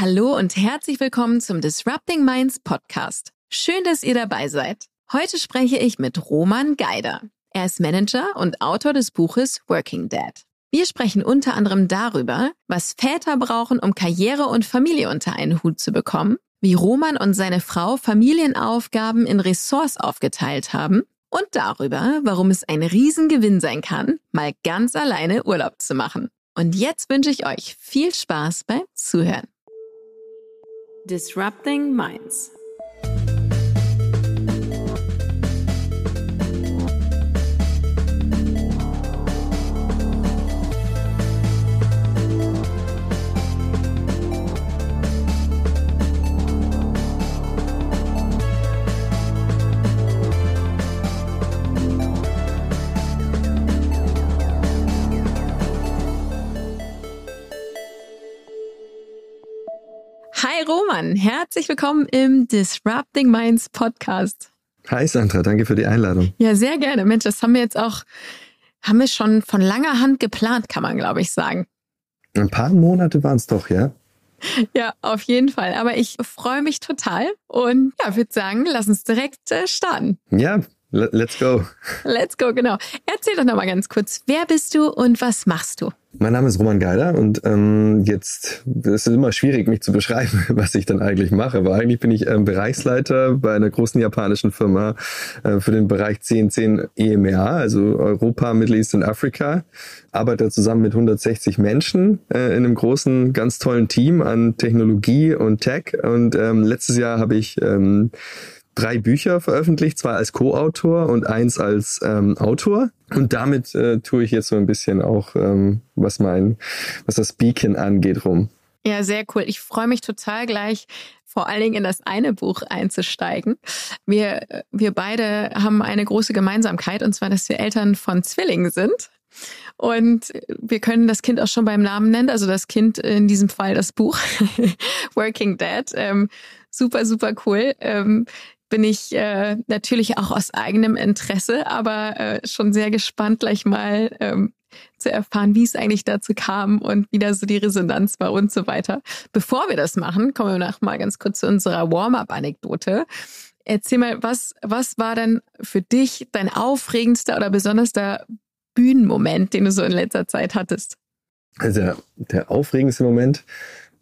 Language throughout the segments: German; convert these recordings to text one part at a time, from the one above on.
Hallo und herzlich willkommen zum Disrupting Minds Podcast. Schön, dass ihr dabei seid. Heute spreche ich mit Roman Geider. Er ist Manager und Autor des Buches Working Dad. Wir sprechen unter anderem darüber, was Väter brauchen, um Karriere und Familie unter einen Hut zu bekommen, wie Roman und seine Frau Familienaufgaben in Ressorts aufgeteilt haben und darüber, warum es ein Riesengewinn sein kann, mal ganz alleine Urlaub zu machen. Und jetzt wünsche ich euch viel Spaß beim Zuhören. Disrupting Minds Hi Roman, herzlich willkommen im Disrupting Minds Podcast. Hi Sandra, danke für die Einladung. Ja, sehr gerne. Mensch, das haben wir jetzt auch, haben wir schon von langer Hand geplant, kann man glaube ich sagen. Ein paar Monate waren es doch, ja? Ja, auf jeden Fall. Aber ich freue mich total und ja, würde sagen, lass uns direkt äh, starten. Ja, let's go. Let's go, genau. Erzähl doch nochmal ganz kurz, wer bist du und was machst du? Mein Name ist Roman Geider und ähm, jetzt es ist immer schwierig, mich zu beschreiben, was ich dann eigentlich mache. Aber eigentlich bin ich ähm, Bereichsleiter bei einer großen japanischen Firma äh, für den Bereich 1010 EMEA, also Europa, Middle East und Afrika. Arbeite zusammen mit 160 Menschen äh, in einem großen, ganz tollen Team an Technologie und Tech. Und ähm, letztes Jahr habe ich ähm, drei Bücher veröffentlicht, zwei als Co-Autor und eins als ähm, Autor. Und damit äh, tue ich jetzt so ein bisschen auch, ähm, was mein, was das Speaking angeht, rum. Ja, sehr cool. Ich freue mich total gleich vor allen Dingen in das eine Buch einzusteigen. Wir, wir beide haben eine große Gemeinsamkeit und zwar, dass wir Eltern von Zwillingen sind. Und wir können das Kind auch schon beim Namen nennen, also das Kind in diesem Fall das Buch Working Dad. Ähm, super, super cool. Ähm, bin ich äh, natürlich auch aus eigenem Interesse, aber äh, schon sehr gespannt, gleich mal ähm, zu erfahren, wie es eigentlich dazu kam und wie da so die Resonanz war und so weiter. Bevor wir das machen, kommen wir noch mal ganz kurz zu unserer Warm-up-Anekdote. Erzähl mal, was, was war denn für dich dein aufregendster oder besonderster Bühnenmoment, den du so in letzter Zeit hattest? Also der, der aufregendste Moment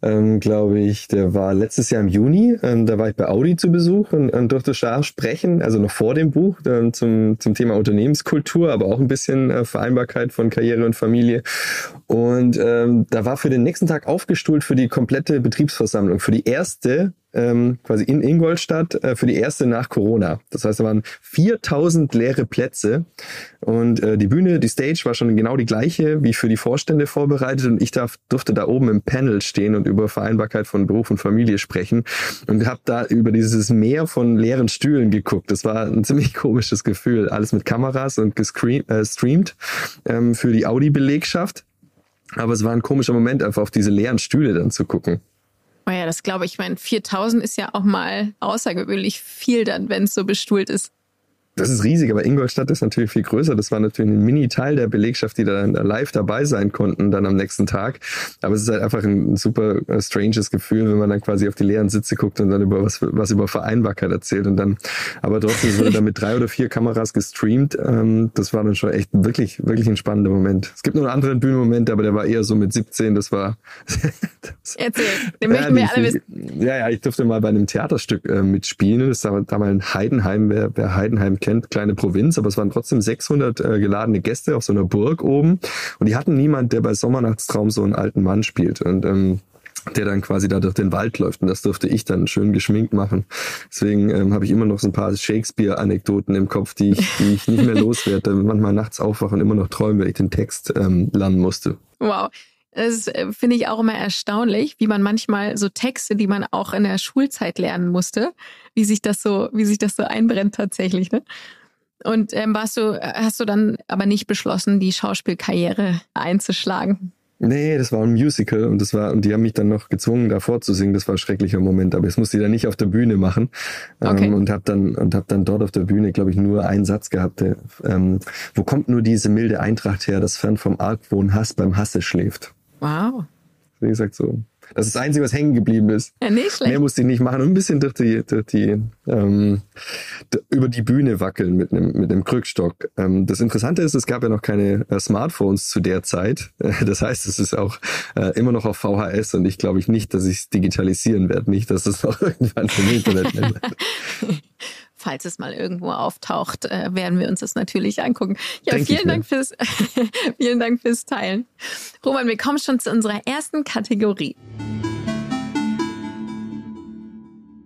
ähm, glaube ich, der war letztes Jahr im Juni. Ähm, da war ich bei Audi zu Besuch und, und durfte scharf sprechen, also noch vor dem Buch, ähm, zum, zum Thema Unternehmenskultur, aber auch ein bisschen äh, Vereinbarkeit von Karriere und Familie. Und ähm, da war für den nächsten Tag aufgestuhlt für die komplette Betriebsversammlung, für die erste ähm, quasi in Ingolstadt äh, für die erste nach Corona. Das heißt, da waren 4000 leere Plätze und äh, die Bühne, die Stage war schon genau die gleiche wie für die Vorstände vorbereitet und ich darf, durfte da oben im Panel stehen und über Vereinbarkeit von Beruf und Familie sprechen und habe da über dieses Meer von leeren Stühlen geguckt. Das war ein ziemlich komisches Gefühl. Alles mit Kameras und gestreamt äh, ähm, für die Audi-Belegschaft. Aber es war ein komischer Moment, einfach auf diese leeren Stühle dann zu gucken. Oh das glaube ich. Ich meine, 4000 ist ja auch mal außergewöhnlich viel dann, wenn es so bestuhlt ist. Das ist riesig, aber Ingolstadt ist natürlich viel größer. Das war natürlich ein Mini-Teil der Belegschaft, die da live dabei sein konnten dann am nächsten Tag. Aber es ist halt einfach ein super äh, stranges Gefühl, wenn man dann quasi auf die leeren Sitze guckt und dann über was, was über Vereinbarkeit erzählt und dann, aber trotzdem wurde dann mit drei oder vier Kameras gestreamt. Ähm, das war dann schon echt wirklich, wirklich ein spannender Moment. Es gibt noch einen anderen Bühnenmoment, aber der war eher so mit 17. Das war. Erzähl, den möchten wir alle wissen. Ja, ja, ich durfte mal bei einem Theaterstück äh, mitspielen. Das war damals in Heidenheim, wer, wer Heidenheim kennt kennt, kleine Provinz, aber es waren trotzdem 600 äh, geladene Gäste auf so einer Burg oben und die hatten niemand, der bei Sommernachtstraum so einen alten Mann spielt und ähm, der dann quasi da durch den Wald läuft. Und das durfte ich dann schön geschminkt machen. Deswegen ähm, habe ich immer noch so ein paar Shakespeare-Anekdoten im Kopf, die ich, die ich nicht mehr loswerde. Manchmal nachts aufwachen und immer noch träumen, weil ich den Text ähm, lernen musste. Wow. Das äh, finde ich auch immer erstaunlich, wie man manchmal so Texte, die man auch in der Schulzeit lernen musste, wie sich das so, wie sich das so einbrennt tatsächlich. Ne? Und ähm, warst du, hast du dann aber nicht beschlossen, die Schauspielkarriere einzuschlagen? Nee, das war ein Musical und das war, und die haben mich dann noch gezwungen, da vorzusingen. Das war ein schrecklicher Moment, aber das musste ich dann nicht auf der Bühne machen. Okay. Ähm, und habe dann, und hab dann dort auf der Bühne, glaube ich, nur einen Satz gehabt. Der, ähm, wo kommt nur diese milde Eintracht her, dass fern vom Argwohn Hass beim Hasse schläft? Wow. Wie gesagt, so. Das ist das Einzige, was hängen geblieben ist. Ja, nicht schlecht. Mehr musste ich nicht machen und ein bisschen durch die, durch die ähm, über die Bühne wackeln mit einem mit einem Krückstock. Ähm, das Interessante ist, es gab ja noch keine äh, Smartphones zu der Zeit. das heißt, es ist auch äh, immer noch auf VHS und ich glaube ich nicht, dass ich es digitalisieren werde, nicht, dass es noch irgendwann im Internet. falls es mal irgendwo auftaucht, äh, werden wir uns das natürlich angucken. Ja, Denk vielen Dank fürs, vielen Dank fürs Teilen. Roman, wir kommen schon zu unserer ersten Kategorie.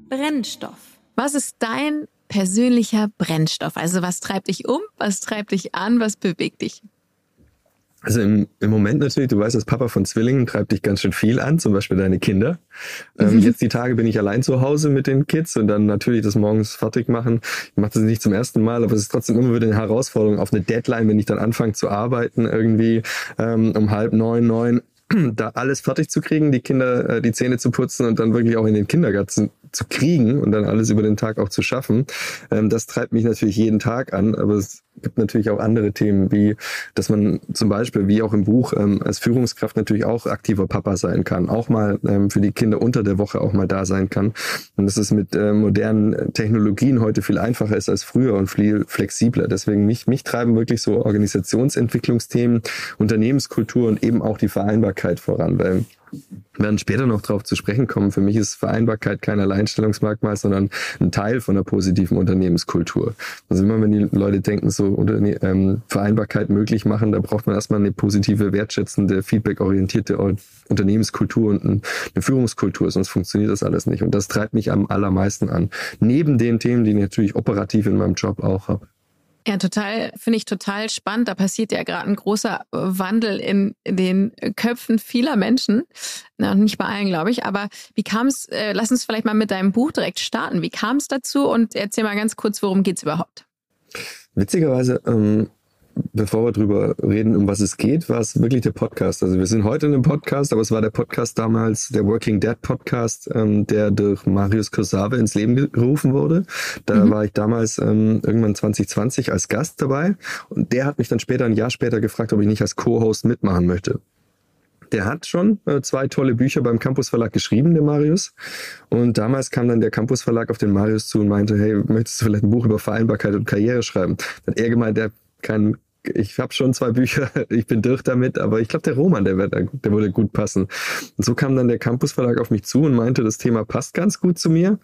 Brennstoff. Was ist dein persönlicher Brennstoff? Also was treibt dich um? Was treibt dich an? Was bewegt dich? Also im, im Moment natürlich, du weißt, als Papa von Zwillingen treibt dich ganz schön viel an, zum Beispiel deine Kinder. Ähm, mhm. Jetzt die Tage bin ich allein zu Hause mit den Kids und dann natürlich das morgens fertig machen. Ich mache das nicht zum ersten Mal, aber es ist trotzdem immer wieder eine Herausforderung auf eine Deadline, wenn ich dann anfange zu arbeiten irgendwie ähm, um halb neun, neun da alles fertig zu kriegen, die Kinder äh, die Zähne zu putzen und dann wirklich auch in den Kindergarten zu kriegen und dann alles über den Tag auch zu schaffen. Ähm, das treibt mich natürlich jeden Tag an, aber es gibt natürlich auch andere Themen, wie dass man zum Beispiel, wie auch im Buch, ähm, als Führungskraft natürlich auch aktiver Papa sein kann, auch mal ähm, für die Kinder unter der Woche auch mal da sein kann. Und dass es mit äh, modernen Technologien heute viel einfacher ist als früher und viel flexibler. Deswegen mich, mich treiben wirklich so Organisationsentwicklungsthemen, Unternehmenskultur und eben auch die Vereinbarkeit voran, weil werden später noch darauf zu sprechen kommen. Für mich ist Vereinbarkeit kein Alleinstellungsmerkmal, sondern ein Teil von einer positiven Unternehmenskultur. Also immer wenn die Leute denken, so ähm, Vereinbarkeit möglich machen, da braucht man erstmal eine positive, wertschätzende, feedbackorientierte Unternehmenskultur und eine Führungskultur, sonst funktioniert das alles nicht. Und das treibt mich am allermeisten an. Neben den Themen, die ich natürlich operativ in meinem Job auch habe. Ja, total, finde ich total spannend. Da passiert ja gerade ein großer Wandel in, den Köpfen vieler Menschen. Na, nicht bei allen, glaube ich. Aber wie kam es, äh, lass uns vielleicht mal mit deinem Buch direkt starten. Wie kam es dazu? Und erzähl mal ganz kurz, worum geht's überhaupt? Witzigerweise ähm, bevor wir drüber reden, um was es geht, war es wirklich der Podcast. Also wir sind heute in einem Podcast, aber es war der Podcast damals, der Working Dead Podcast, ähm, der durch Marius Kosabe ins Leben gerufen wurde. Da mhm. war ich damals ähm, irgendwann 2020 als Gast dabei und der hat mich dann später, ein Jahr später gefragt, ob ich nicht als Co-Host mitmachen möchte. Der hat schon äh, zwei tolle Bücher beim Campus Verlag geschrieben, der Marius. Und damals kam dann der Campus Verlag auf den Marius zu und meinte, hey, möchtest du vielleicht ein Buch über Vereinbarkeit und Karriere schreiben? Dann hat er gemeint, der kein ich habe schon zwei Bücher, ich bin durch damit, aber ich glaube, der Roman, der, wird, der würde gut passen. Und so kam dann der Campus Verlag auf mich zu und meinte, das Thema passt ganz gut zu mir.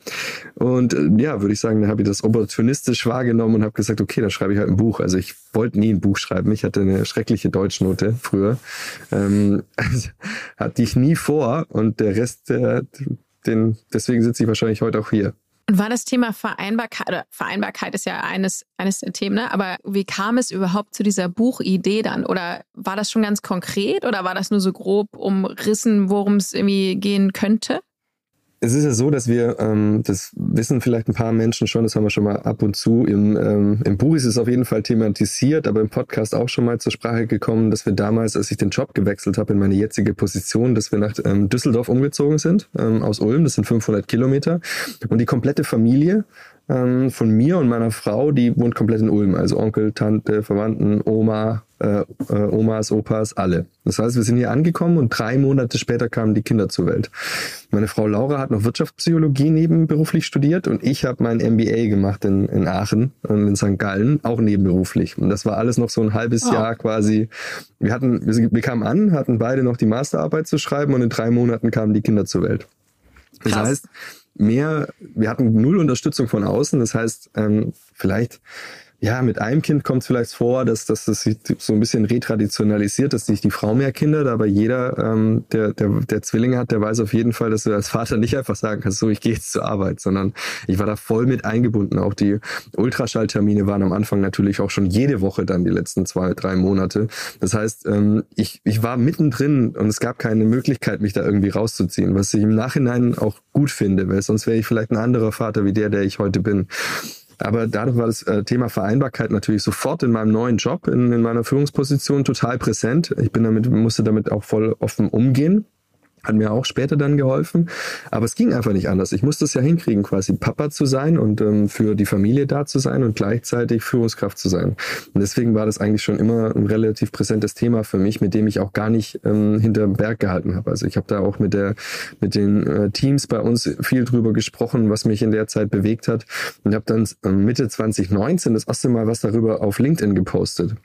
Und äh, ja, würde ich sagen, da habe ich das opportunistisch wahrgenommen und habe gesagt, okay, dann schreibe ich halt ein Buch. Also ich wollte nie ein Buch schreiben. Ich hatte eine schreckliche Deutschnote früher. Ähm, also, hatte ich nie vor und der Rest, der, den, deswegen sitze ich wahrscheinlich heute auch hier. Und war das Thema Vereinbarkeit, oder Vereinbarkeit ist ja eines, eines der Themen, ne? aber wie kam es überhaupt zu dieser Buchidee dann? Oder war das schon ganz konkret oder war das nur so grob umrissen, worum es irgendwie gehen könnte? Es ist ja so, dass wir, ähm, das wissen vielleicht ein paar Menschen schon, das haben wir schon mal ab und zu, im, ähm, im Buch ist es auf jeden Fall thematisiert, aber im Podcast auch schon mal zur Sprache gekommen, dass wir damals, als ich den Job gewechselt habe in meine jetzige Position, dass wir nach ähm, Düsseldorf umgezogen sind, ähm, aus Ulm, das sind 500 Kilometer. Und die komplette Familie ähm, von mir und meiner Frau, die wohnt komplett in Ulm, also Onkel, Tante, Verwandten, Oma, äh, äh, Omas, Opas, alle. Das heißt, wir sind hier angekommen und drei Monate später kamen die Kinder zur Welt. Meine Frau Laura hat noch Wirtschaftspsychologie nebenberuflich studiert und ich habe mein MBA gemacht in, in Aachen und in St. Gallen, auch nebenberuflich. Und das war alles noch so ein halbes oh. Jahr quasi. Wir hatten, wir, wir kamen an, hatten beide noch die Masterarbeit zu schreiben und in drei Monaten kamen die Kinder zur Welt. Das Krass. heißt, mehr, wir hatten null Unterstützung von außen. Das heißt, ähm, vielleicht ja, mit einem Kind kommt es vielleicht vor, dass, dass das sich so ein bisschen retraditionalisiert, dass sich die Frau mehr Kinder, aber jeder, ähm, der, der, der Zwillinge hat, der weiß auf jeden Fall, dass du als Vater nicht einfach sagen kannst, so ich gehe jetzt zur Arbeit, sondern ich war da voll mit eingebunden. Auch die Ultraschalltermine waren am Anfang natürlich auch schon jede Woche dann die letzten zwei, drei Monate. Das heißt, ähm, ich, ich war mittendrin und es gab keine Möglichkeit, mich da irgendwie rauszuziehen, was ich im Nachhinein auch gut finde, weil sonst wäre ich vielleicht ein anderer Vater wie der, der ich heute bin. Aber dadurch war das äh, Thema Vereinbarkeit natürlich sofort in meinem neuen Job, in, in meiner Führungsposition total präsent. Ich bin damit, musste damit auch voll offen umgehen. Hat mir auch später dann geholfen. Aber es ging einfach nicht anders. Ich musste es ja hinkriegen, quasi Papa zu sein und ähm, für die Familie da zu sein und gleichzeitig Führungskraft zu sein. Und deswegen war das eigentlich schon immer ein relativ präsentes Thema für mich, mit dem ich auch gar nicht ähm, hinterm Berg gehalten habe. Also ich habe da auch mit der mit den äh, Teams bei uns viel drüber gesprochen, was mich in der Zeit bewegt hat und habe dann ähm, Mitte 2019 das erste Mal was darüber auf LinkedIn gepostet.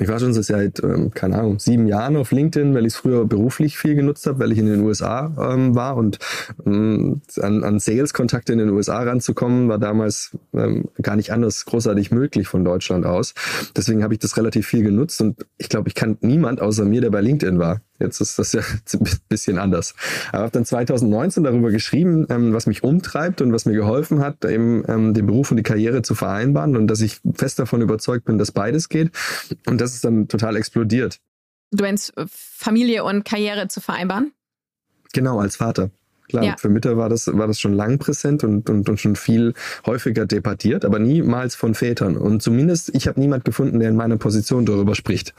Ich war schon seit, ähm, keine Ahnung, sieben Jahren auf LinkedIn, weil ich es früher beruflich viel genutzt habe, weil ich in den USA ähm, war und ähm, an, an Sales-Kontakte in den USA ranzukommen, war damals ähm, gar nicht anders großartig möglich von Deutschland aus. Deswegen habe ich das relativ viel genutzt und ich glaube, ich kann niemand außer mir, der bei LinkedIn war. Jetzt ist das ja ein bisschen anders. Aber habe dann 2019 darüber geschrieben, ähm, was mich umtreibt und was mir geholfen hat, eben ähm, den Beruf und die Karriere zu vereinbaren und dass ich fest davon überzeugt bin, dass beides geht. Und das ist dann total explodiert. Du meinst äh, Familie und Karriere zu vereinbaren? Genau, als Vater. Klar, ja. für Mütter war das, war das schon lang präsent und, und, und schon viel häufiger debattiert, aber niemals von Vätern. Und zumindest, ich habe niemand gefunden, der in meiner Position darüber spricht.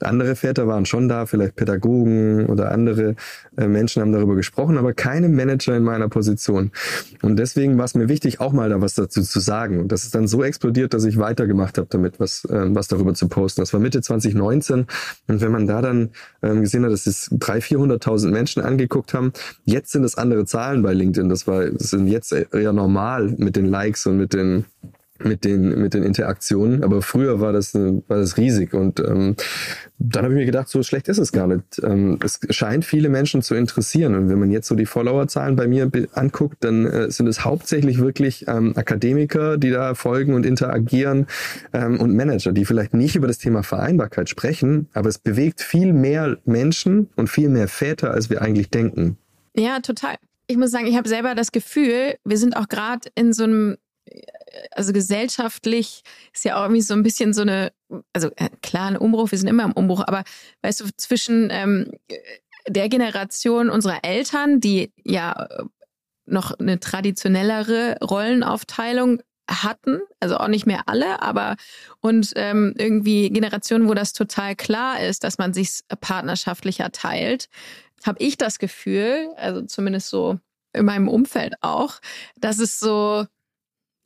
Andere Väter waren schon da, vielleicht Pädagogen oder andere äh, Menschen haben darüber gesprochen, aber keine Manager in meiner Position. Und deswegen war es mir wichtig, auch mal da was dazu zu sagen. Und das ist dann so explodiert, dass ich weitergemacht habe damit, was, äh, was darüber zu posten. Das war Mitte 2019. Und wenn man da dann ähm, gesehen hat, dass es 300.000, 400.000 Menschen angeguckt haben, jetzt sind es andere andere Zahlen bei LinkedIn. Das war, das sind jetzt eher normal mit den Likes und mit den mit den mit den Interaktionen, aber früher war das war das riesig und ähm, dann habe ich mir gedacht, so schlecht ist es gar nicht. Ähm, es scheint viele Menschen zu interessieren und wenn man jetzt so die Followerzahlen bei mir anguckt, dann äh, sind es hauptsächlich wirklich ähm, Akademiker, die da folgen und interagieren ähm, und Manager, die vielleicht nicht über das Thema Vereinbarkeit sprechen, aber es bewegt viel mehr Menschen und viel mehr Väter, als wir eigentlich denken. Ja, total. Ich muss sagen, ich habe selber das Gefühl, wir sind auch gerade in so einem, also gesellschaftlich ist ja auch irgendwie so ein bisschen so eine, also äh, klar, ein Umbruch, wir sind immer im Umbruch, aber weißt du, zwischen ähm, der Generation unserer Eltern, die ja noch eine traditionellere Rollenaufteilung hatten, also auch nicht mehr alle, aber und ähm, irgendwie Generationen, wo das total klar ist, dass man sich partnerschaftlicher teilt, habe ich das Gefühl, also zumindest so in meinem Umfeld auch, dass es so,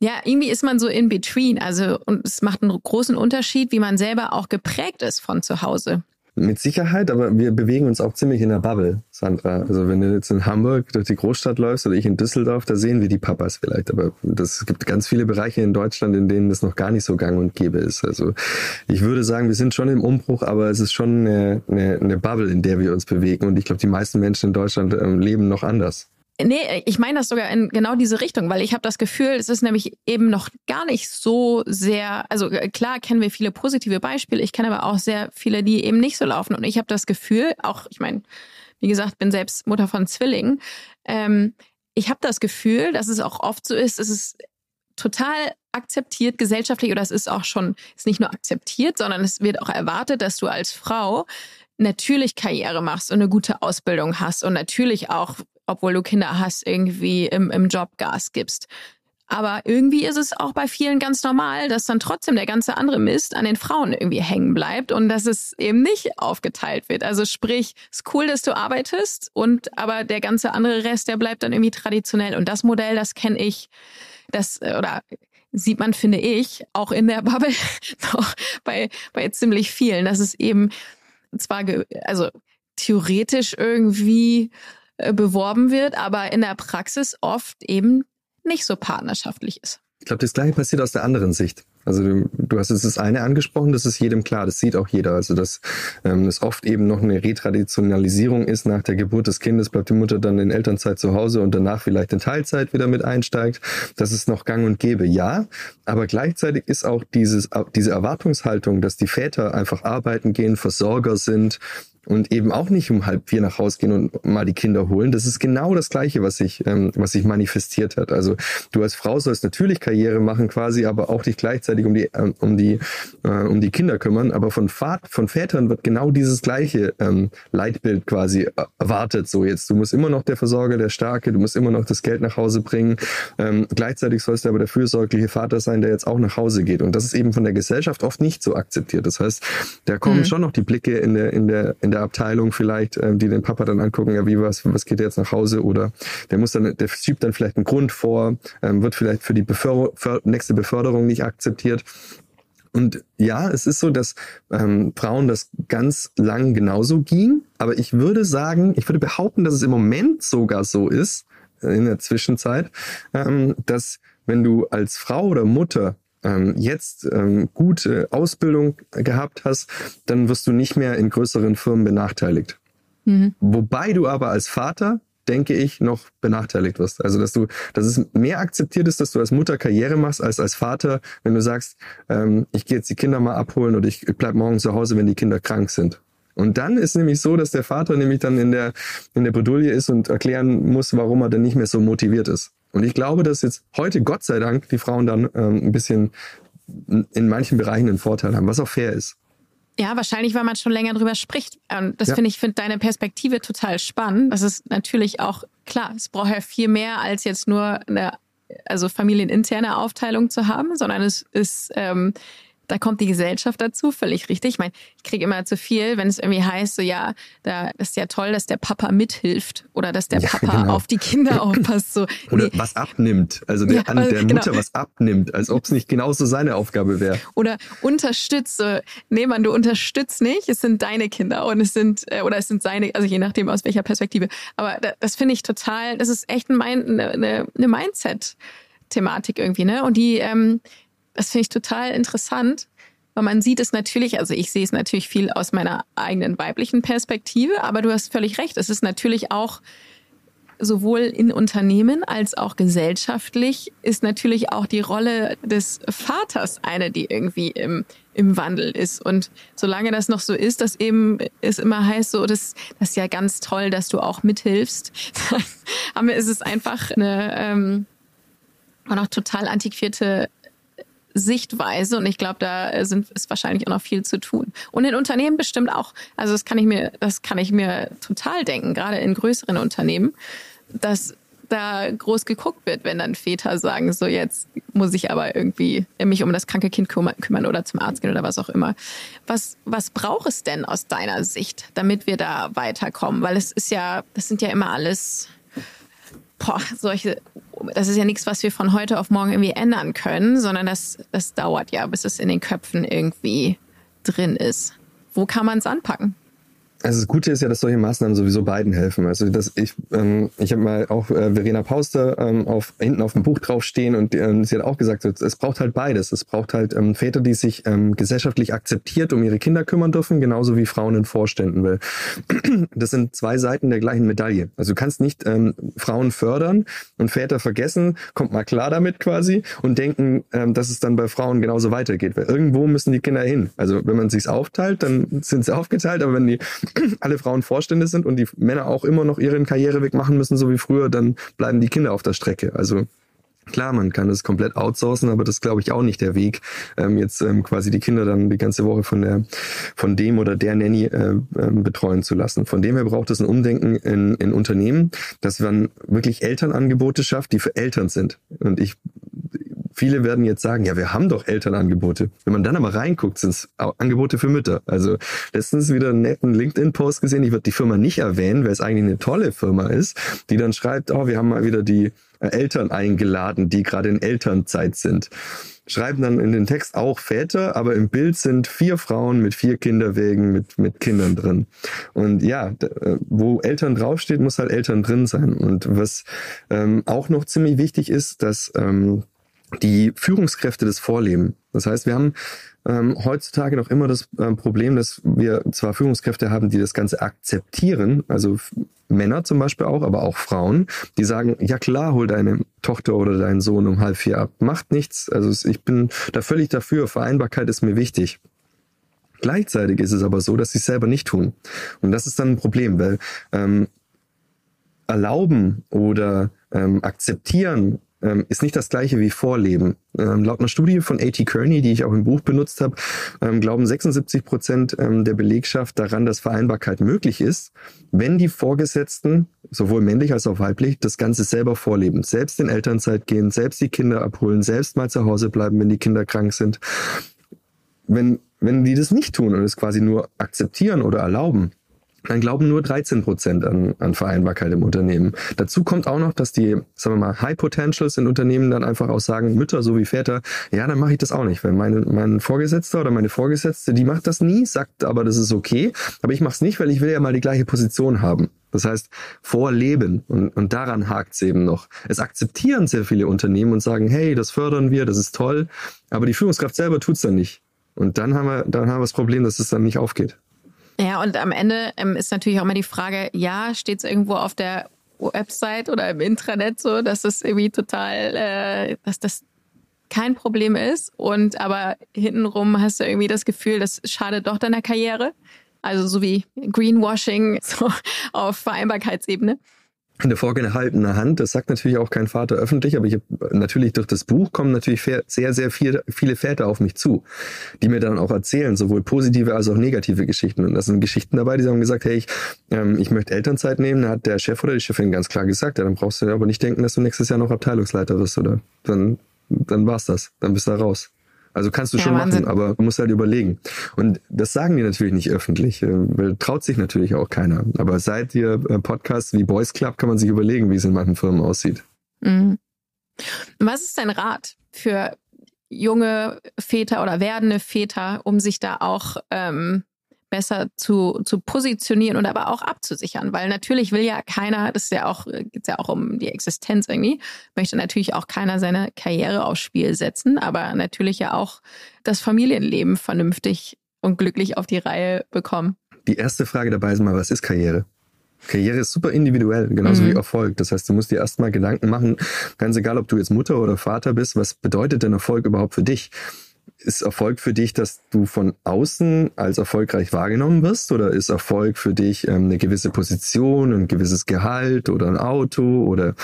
ja, irgendwie ist man so in between. Also, und es macht einen großen Unterschied, wie man selber auch geprägt ist von zu Hause. Mit Sicherheit, aber wir bewegen uns auch ziemlich in der Bubble, Sandra. Also wenn du jetzt in Hamburg durch die Großstadt läufst oder ich in Düsseldorf, da sehen wir die Papas vielleicht. Aber es gibt ganz viele Bereiche in Deutschland, in denen das noch gar nicht so gang und gäbe ist. Also ich würde sagen, wir sind schon im Umbruch, aber es ist schon eine, eine, eine Bubble, in der wir uns bewegen. Und ich glaube, die meisten Menschen in Deutschland ähm, leben noch anders. Nee, ich meine das sogar in genau diese Richtung, weil ich habe das Gefühl, es ist nämlich eben noch gar nicht so sehr, also äh, klar kennen wir viele positive Beispiele, ich kenne aber auch sehr viele, die eben nicht so laufen. Und ich habe das Gefühl, auch, ich meine, wie gesagt, bin selbst Mutter von Zwillingen, ähm, ich habe das Gefühl, dass es auch oft so ist, es ist total akzeptiert gesellschaftlich oder es ist auch schon, ist nicht nur akzeptiert, sondern es wird auch erwartet, dass du als Frau natürlich Karriere machst und eine gute Ausbildung hast und natürlich auch obwohl du Kinder hast, irgendwie im, im Job Gas gibst. Aber irgendwie ist es auch bei vielen ganz normal, dass dann trotzdem der ganze andere Mist an den Frauen irgendwie hängen bleibt und dass es eben nicht aufgeteilt wird. Also sprich, es ist cool, dass du arbeitest und aber der ganze andere Rest, der bleibt dann irgendwie traditionell. Und das Modell, das kenne ich, das oder sieht man, finde ich, auch in der Bubble noch bei, bei ziemlich vielen, dass es eben zwar, also theoretisch irgendwie äh, beworben wird, aber in der Praxis oft eben nicht so partnerschaftlich ist. Ich glaube, das gleiche passiert aus der anderen Sicht. Also du, du hast jetzt das eine angesprochen, das ist jedem klar, das sieht auch jeder. Also dass ähm, es oft eben noch eine Retraditionalisierung ist. Nach der Geburt des Kindes bleibt die Mutter dann in Elternzeit zu Hause und danach vielleicht in Teilzeit wieder mit einsteigt. Das ist noch gang und gäbe, ja. Aber gleichzeitig ist auch dieses, diese Erwartungshaltung, dass die Väter einfach arbeiten gehen, Versorger sind, und eben auch nicht um halb vier nach Hause gehen und mal die Kinder holen. Das ist genau das Gleiche, was sich, ähm, was sich manifestiert hat. Also du als Frau sollst natürlich Karriere machen quasi, aber auch dich gleichzeitig um die, ähm, um die, äh, um die Kinder kümmern. Aber von, Vater, von Vätern wird genau dieses gleiche ähm, Leitbild quasi erwartet. So jetzt, du musst immer noch der Versorger, der Starke, du musst immer noch das Geld nach Hause bringen. Ähm, gleichzeitig sollst du aber der fürsorgliche Vater sein, der jetzt auch nach Hause geht. Und das ist eben von der Gesellschaft oft nicht so akzeptiert. Das heißt, da kommen mhm. schon noch die Blicke in der, in der, in der der Abteilung vielleicht, ähm, die den Papa dann angucken, ja, wie was, was geht jetzt nach Hause oder der muss dann, der schiebt dann vielleicht einen Grund vor, ähm, wird vielleicht für die Beför nächste Beförderung nicht akzeptiert. Und ja, es ist so, dass ähm, Frauen das ganz lang genauso ging. Aber ich würde sagen, ich würde behaupten, dass es im Moment sogar so ist, äh, in der Zwischenzeit, ähm, dass wenn du als Frau oder Mutter ähm, jetzt ähm, gute Ausbildung gehabt hast, dann wirst du nicht mehr in größeren Firmen benachteiligt. Mhm. Wobei du aber als Vater denke ich, noch benachteiligt wirst. Also, dass du, dass es mehr akzeptiert ist, dass du als Mutter Karriere machst, als als Vater, wenn du sagst, ähm, ich gehe jetzt die Kinder mal abholen oder ich bleib morgen zu Hause, wenn die Kinder krank sind. Und dann ist nämlich so, dass der Vater nämlich dann in der, in der Bredouille ist und erklären muss, warum er denn nicht mehr so motiviert ist. Und ich glaube, dass jetzt heute, Gott sei Dank, die Frauen dann ähm, ein bisschen in manchen Bereichen einen Vorteil haben, was auch fair ist. Ja, wahrscheinlich, weil man schon länger drüber spricht. Und das ja. finde ich, finde deine Perspektive total spannend. Das ist natürlich auch klar. Es braucht ja viel mehr als jetzt nur eine also familieninterne Aufteilung zu haben, sondern es ist ähm, da kommt die Gesellschaft dazu, völlig richtig. Ich meine, ich kriege immer zu viel, wenn es irgendwie heißt, so ja, da ist ja toll, dass der Papa mithilft oder dass der ja, Papa genau. auf die Kinder aufpasst. So, oder nee. was abnimmt, also der, ja, an der genau. Mutter was abnimmt, als ob es nicht genauso seine Aufgabe wäre. Oder unterstütze. Nee, man, du unterstützt nicht, es sind deine Kinder und es sind, äh, oder es sind seine, also je nachdem aus welcher Perspektive. Aber das finde ich total, das ist echt ein, eine, eine Mindset-Thematik irgendwie, ne? Und die, ähm, das finde ich total interessant, weil man sieht es natürlich, also ich sehe es natürlich viel aus meiner eigenen weiblichen Perspektive, aber du hast völlig recht. Es ist natürlich auch sowohl in Unternehmen als auch gesellschaftlich ist natürlich auch die Rolle des Vaters eine, die irgendwie im, im Wandel ist. Und solange das noch so ist, dass eben es immer heißt, so, das, das ist ja ganz toll, dass du auch mithilfst, ist es einfach eine, ähm, auch noch total antiquierte Sichtweise und ich glaube, da sind, ist wahrscheinlich auch noch viel zu tun. Und in Unternehmen bestimmt auch. Also das kann ich mir, das kann ich mir total denken, gerade in größeren Unternehmen, dass da groß geguckt wird, wenn dann Väter sagen, so jetzt muss ich aber irgendwie mich um das kranke Kind kümmern oder zum Arzt gehen oder was auch immer. Was, was braucht es denn aus deiner Sicht, damit wir da weiterkommen? Weil es ist ja, das sind ja immer alles boah, solche, das ist ja nichts, was wir von heute auf morgen irgendwie ändern können, sondern das, das dauert ja, bis es in den Köpfen irgendwie drin ist. Wo kann man es anpacken? Also das Gute ist ja, dass solche Maßnahmen sowieso beiden helfen. Also dass ich, ähm, ich habe mal auch äh, Verena Pauster ähm, auf, hinten auf dem Buch draufstehen und ähm, sie hat auch gesagt, es braucht halt beides. Es braucht halt ähm, Väter, die sich ähm, gesellschaftlich akzeptiert um ihre Kinder kümmern dürfen, genauso wie Frauen in Vorständen. Weil das sind zwei Seiten der gleichen Medaille. Also du kannst nicht ähm, Frauen fördern und Väter vergessen, kommt mal klar damit quasi und denken, ähm, dass es dann bei Frauen genauso weitergeht. Weil irgendwo müssen die Kinder hin. Also wenn man sich's aufteilt, dann sind sie aufgeteilt, aber wenn die alle Frauen Vorstände sind und die Männer auch immer noch ihren Karriereweg machen müssen, so wie früher, dann bleiben die Kinder auf der Strecke. Also Klar, man kann es komplett outsourcen, aber das glaube ich auch nicht der Weg, ähm, jetzt ähm, quasi die Kinder dann die ganze Woche von der von dem oder der Nanny äh, äh, betreuen zu lassen. Von dem her braucht es ein Umdenken in, in Unternehmen, dass man wirklich Elternangebote schafft, die für Eltern sind. Und ich Viele werden jetzt sagen, ja, wir haben doch Elternangebote. Wenn man dann aber reinguckt, sind es Angebote für Mütter. Also letztens wieder einen netten LinkedIn-Post gesehen, ich würde die Firma nicht erwähnen, weil es eigentlich eine tolle Firma ist, die dann schreibt, oh, wir haben mal wieder die äh, Eltern eingeladen, die gerade in Elternzeit sind. Schreiben dann in den Text auch Väter, aber im Bild sind vier Frauen mit vier Kinderwägen mit, mit Kindern drin. Und ja, äh, wo Eltern draufsteht, muss halt Eltern drin sein. Und was ähm, auch noch ziemlich wichtig ist, dass ähm, die Führungskräfte das vorleben. Das heißt, wir haben ähm, heutzutage noch immer das ähm, Problem, dass wir zwar Führungskräfte haben, die das Ganze akzeptieren, also Männer zum Beispiel auch, aber auch Frauen, die sagen, ja klar, hol deine Tochter oder deinen Sohn um halb vier ab, macht nichts. Also ich bin da völlig dafür, Vereinbarkeit ist mir wichtig. Gleichzeitig ist es aber so, dass sie es selber nicht tun. Und das ist dann ein Problem, weil ähm, erlauben oder ähm, akzeptieren ähm, ist nicht das gleiche wie Vorleben. Ähm, laut einer Studie von A.T. Kearney, die ich auch im Buch benutzt habe, ähm, glauben 76 Prozent ähm, der Belegschaft daran, dass Vereinbarkeit möglich ist, wenn die Vorgesetzten, sowohl männlich als auch weiblich, das Ganze selber vorleben. Selbst in Elternzeit gehen, selbst die Kinder abholen, selbst mal zu Hause bleiben, wenn die Kinder krank sind. Wenn, wenn die das nicht tun und es quasi nur akzeptieren oder erlauben, dann glauben nur 13 Prozent an, an Vereinbarkeit im Unternehmen. Dazu kommt auch noch, dass die, sagen wir mal, High Potentials in Unternehmen dann einfach auch sagen, Mütter sowie Väter, ja, dann mache ich das auch nicht, weil meine, mein Vorgesetzter oder meine Vorgesetzte, die macht das nie, sagt aber, das ist okay, aber ich mache es nicht, weil ich will ja mal die gleiche Position haben. Das heißt, vorleben und, und daran hakt es eben noch. Es akzeptieren sehr viele Unternehmen und sagen, hey, das fördern wir, das ist toll, aber die Führungskraft selber tut's dann nicht. Und dann haben wir, dann haben wir das Problem, dass es dann nicht aufgeht. Ja, und am Ende ähm, ist natürlich auch immer die Frage, ja, steht es irgendwo auf der Website oder im Intranet so, dass das irgendwie total, äh, dass das kein Problem ist und aber hintenrum hast du irgendwie das Gefühl, das schadet doch deiner Karriere. Also so wie Greenwashing so auf Vereinbarkeitsebene eine vorgehaltene Hand, das sagt natürlich auch kein Vater öffentlich, aber ich hab, natürlich durch das Buch kommen natürlich sehr, sehr viel, viele Väter auf mich zu, die mir dann auch erzählen, sowohl positive als auch negative Geschichten. Und da sind Geschichten dabei, die haben gesagt, hey, ich, ähm, ich möchte Elternzeit nehmen. Da hat der Chef oder die Chefin ganz klar gesagt, ja, dann brauchst du aber nicht denken, dass du nächstes Jahr noch Abteilungsleiter wirst, oder? Dann, dann war's das. Dann bist du da raus. Also kannst du ja, schon Wahnsinn. machen, aber du musst halt überlegen. Und das sagen die natürlich nicht öffentlich, äh, weil traut sich natürlich auch keiner. Aber seit ihr äh, Podcasts wie Boys Club kann man sich überlegen, wie es in manchen Firmen aussieht. Mhm. Was ist dein Rat für junge Väter oder werdende Väter, um sich da auch ähm, besser zu, zu positionieren und aber auch abzusichern. Weil natürlich will ja keiner, das ist ja auch, geht ja auch um die Existenz irgendwie, möchte natürlich auch keiner seine Karriere aufs Spiel setzen, aber natürlich ja auch das Familienleben vernünftig und glücklich auf die Reihe bekommen. Die erste Frage dabei ist mal, was ist Karriere? Karriere ist super individuell, genauso mhm. wie Erfolg. Das heißt, du musst dir erstmal Gedanken machen, ganz egal, ob du jetzt Mutter oder Vater bist, was bedeutet denn Erfolg überhaupt für dich? Ist Erfolg für dich, dass du von außen als erfolgreich wahrgenommen wirst? Oder ist Erfolg für dich ähm, eine gewisse Position, ein gewisses Gehalt oder ein Auto oder,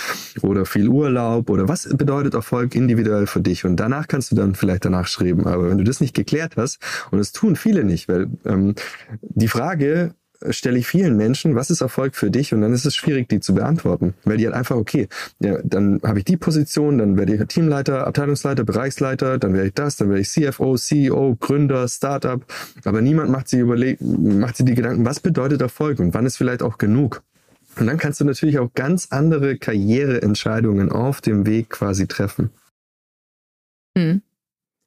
oder viel Urlaub? Oder was bedeutet Erfolg individuell für dich? Und danach kannst du dann vielleicht danach schreiben. Aber wenn du das nicht geklärt hast, und das tun viele nicht, weil ähm, die Frage, stelle ich vielen Menschen, was ist Erfolg für dich? Und dann ist es schwierig, die zu beantworten. Weil die halt einfach, okay, ja, dann habe ich die Position, dann werde ich Teamleiter, Abteilungsleiter, Bereichsleiter, dann werde ich das, dann werde ich CFO, CEO, Gründer, Startup. Aber niemand macht sich überlegt, macht sich die Gedanken, was bedeutet Erfolg und wann ist vielleicht auch genug? Und dann kannst du natürlich auch ganz andere Karriereentscheidungen auf dem Weg quasi treffen. Hm.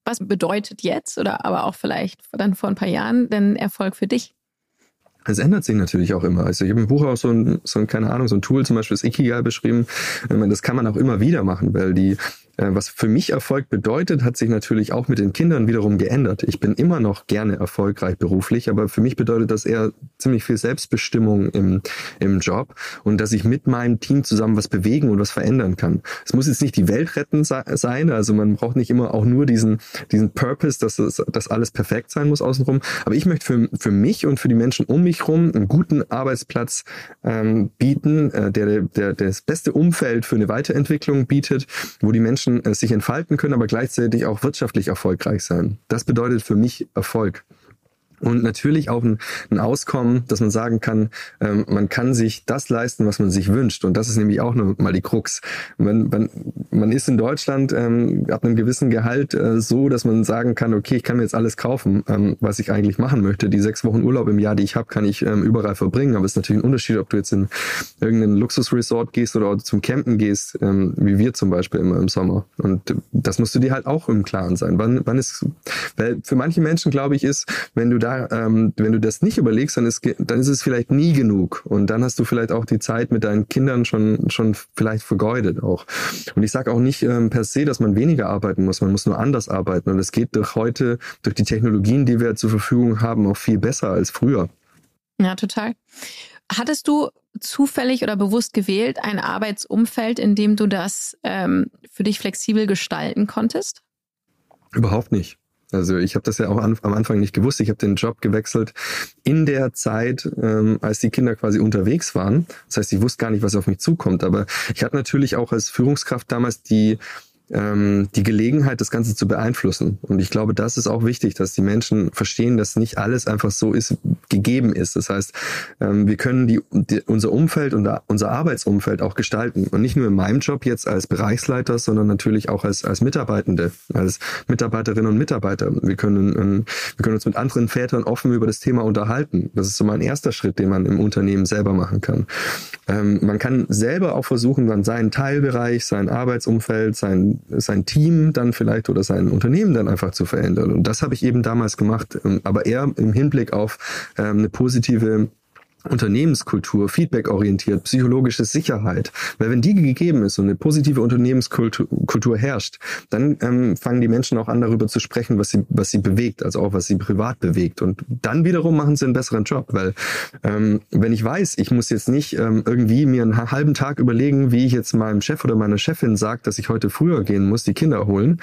Was bedeutet jetzt oder aber auch vielleicht dann vor ein paar Jahren denn Erfolg für dich? Es ändert sich natürlich auch immer. Also ich habe im Buch auch so ein, so ein, keine Ahnung, so ein Tool, zum Beispiel das Ikigai beschrieben. Das kann man auch immer wieder machen, weil die was für mich Erfolg bedeutet, hat sich natürlich auch mit den Kindern wiederum geändert. Ich bin immer noch gerne erfolgreich beruflich, aber für mich bedeutet das eher ziemlich viel Selbstbestimmung im, im Job und dass ich mit meinem Team zusammen was bewegen und was verändern kann. Es muss jetzt nicht die Welt retten sein, also man braucht nicht immer auch nur diesen, diesen Purpose, dass, es, dass alles perfekt sein muss außenrum, aber ich möchte für, für mich und für die Menschen um mich herum einen guten Arbeitsplatz ähm, bieten, äh, der, der, der das beste Umfeld für eine Weiterentwicklung bietet, wo die Menschen Menschen äh, sich entfalten können, aber gleichzeitig auch wirtschaftlich erfolgreich sein. Das bedeutet für mich Erfolg und natürlich auch ein, ein Auskommen, dass man sagen kann, ähm, man kann sich das leisten, was man sich wünscht. Und das ist nämlich auch noch mal die Krux. Man, man, man ist in Deutschland ähm, ab einem gewissen Gehalt äh, so, dass man sagen kann, okay, ich kann mir jetzt alles kaufen, ähm, was ich eigentlich machen möchte. Die sechs Wochen Urlaub im Jahr, die ich habe, kann ich ähm, überall verbringen. Aber es ist natürlich ein Unterschied, ob du jetzt in irgendeinen Luxusresort gehst oder zum Campen gehst, ähm, wie wir zum Beispiel immer im Sommer. Und das musst du dir halt auch im Klaren sein. Wann, wann ist, weil für manche Menschen, glaube ich, ist, wenn du da ähm, wenn du das nicht überlegst, dann ist, dann ist es vielleicht nie genug. Und dann hast du vielleicht auch die Zeit mit deinen Kindern schon, schon vielleicht vergeudet auch. Und ich sage auch nicht ähm, per se, dass man weniger arbeiten muss. Man muss nur anders arbeiten. Und es geht durch heute, durch die Technologien, die wir zur Verfügung haben, auch viel besser als früher. Ja, total. Hattest du zufällig oder bewusst gewählt ein Arbeitsumfeld, in dem du das ähm, für dich flexibel gestalten konntest? Überhaupt nicht. Also ich habe das ja auch an, am Anfang nicht gewusst. Ich habe den Job gewechselt in der Zeit, ähm, als die Kinder quasi unterwegs waren. Das heißt, ich wusste gar nicht, was auf mich zukommt. Aber ich hatte natürlich auch als Führungskraft damals die ähm, die Gelegenheit, das Ganze zu beeinflussen. Und ich glaube, das ist auch wichtig, dass die Menschen verstehen, dass nicht alles einfach so ist, gegeben ist. Das heißt, ähm, wir können die, die, unser Umfeld und unser Arbeitsumfeld auch gestalten. Und nicht nur in meinem Job jetzt als Bereichsleiter, sondern natürlich auch als, als Mitarbeitende, als Mitarbeiterinnen und Mitarbeiter. Wir können, ähm, wir können uns mit anderen Vätern offen über das Thema unterhalten. Das ist so mein erster Schritt, den man im Unternehmen selber machen kann. Ähm, man kann selber auch versuchen, dann seinen Teilbereich, sein Arbeitsumfeld, sein, sein Team dann vielleicht oder sein Unternehmen dann einfach zu verändern. Und das habe ich eben damals gemacht, ähm, aber eher im Hinblick auf ähm, eine positive Unternehmenskultur, feedbackorientiert, psychologische Sicherheit. Weil wenn die gegeben ist und eine positive Unternehmenskultur Kultur herrscht, dann ähm, fangen die Menschen auch an, darüber zu sprechen, was sie, was sie bewegt, also auch was sie privat bewegt. Und dann wiederum machen sie einen besseren Job, weil ähm, wenn ich weiß, ich muss jetzt nicht ähm, irgendwie mir einen halben Tag überlegen, wie ich jetzt meinem Chef oder meiner Chefin sage, dass ich heute früher gehen muss, die Kinder holen,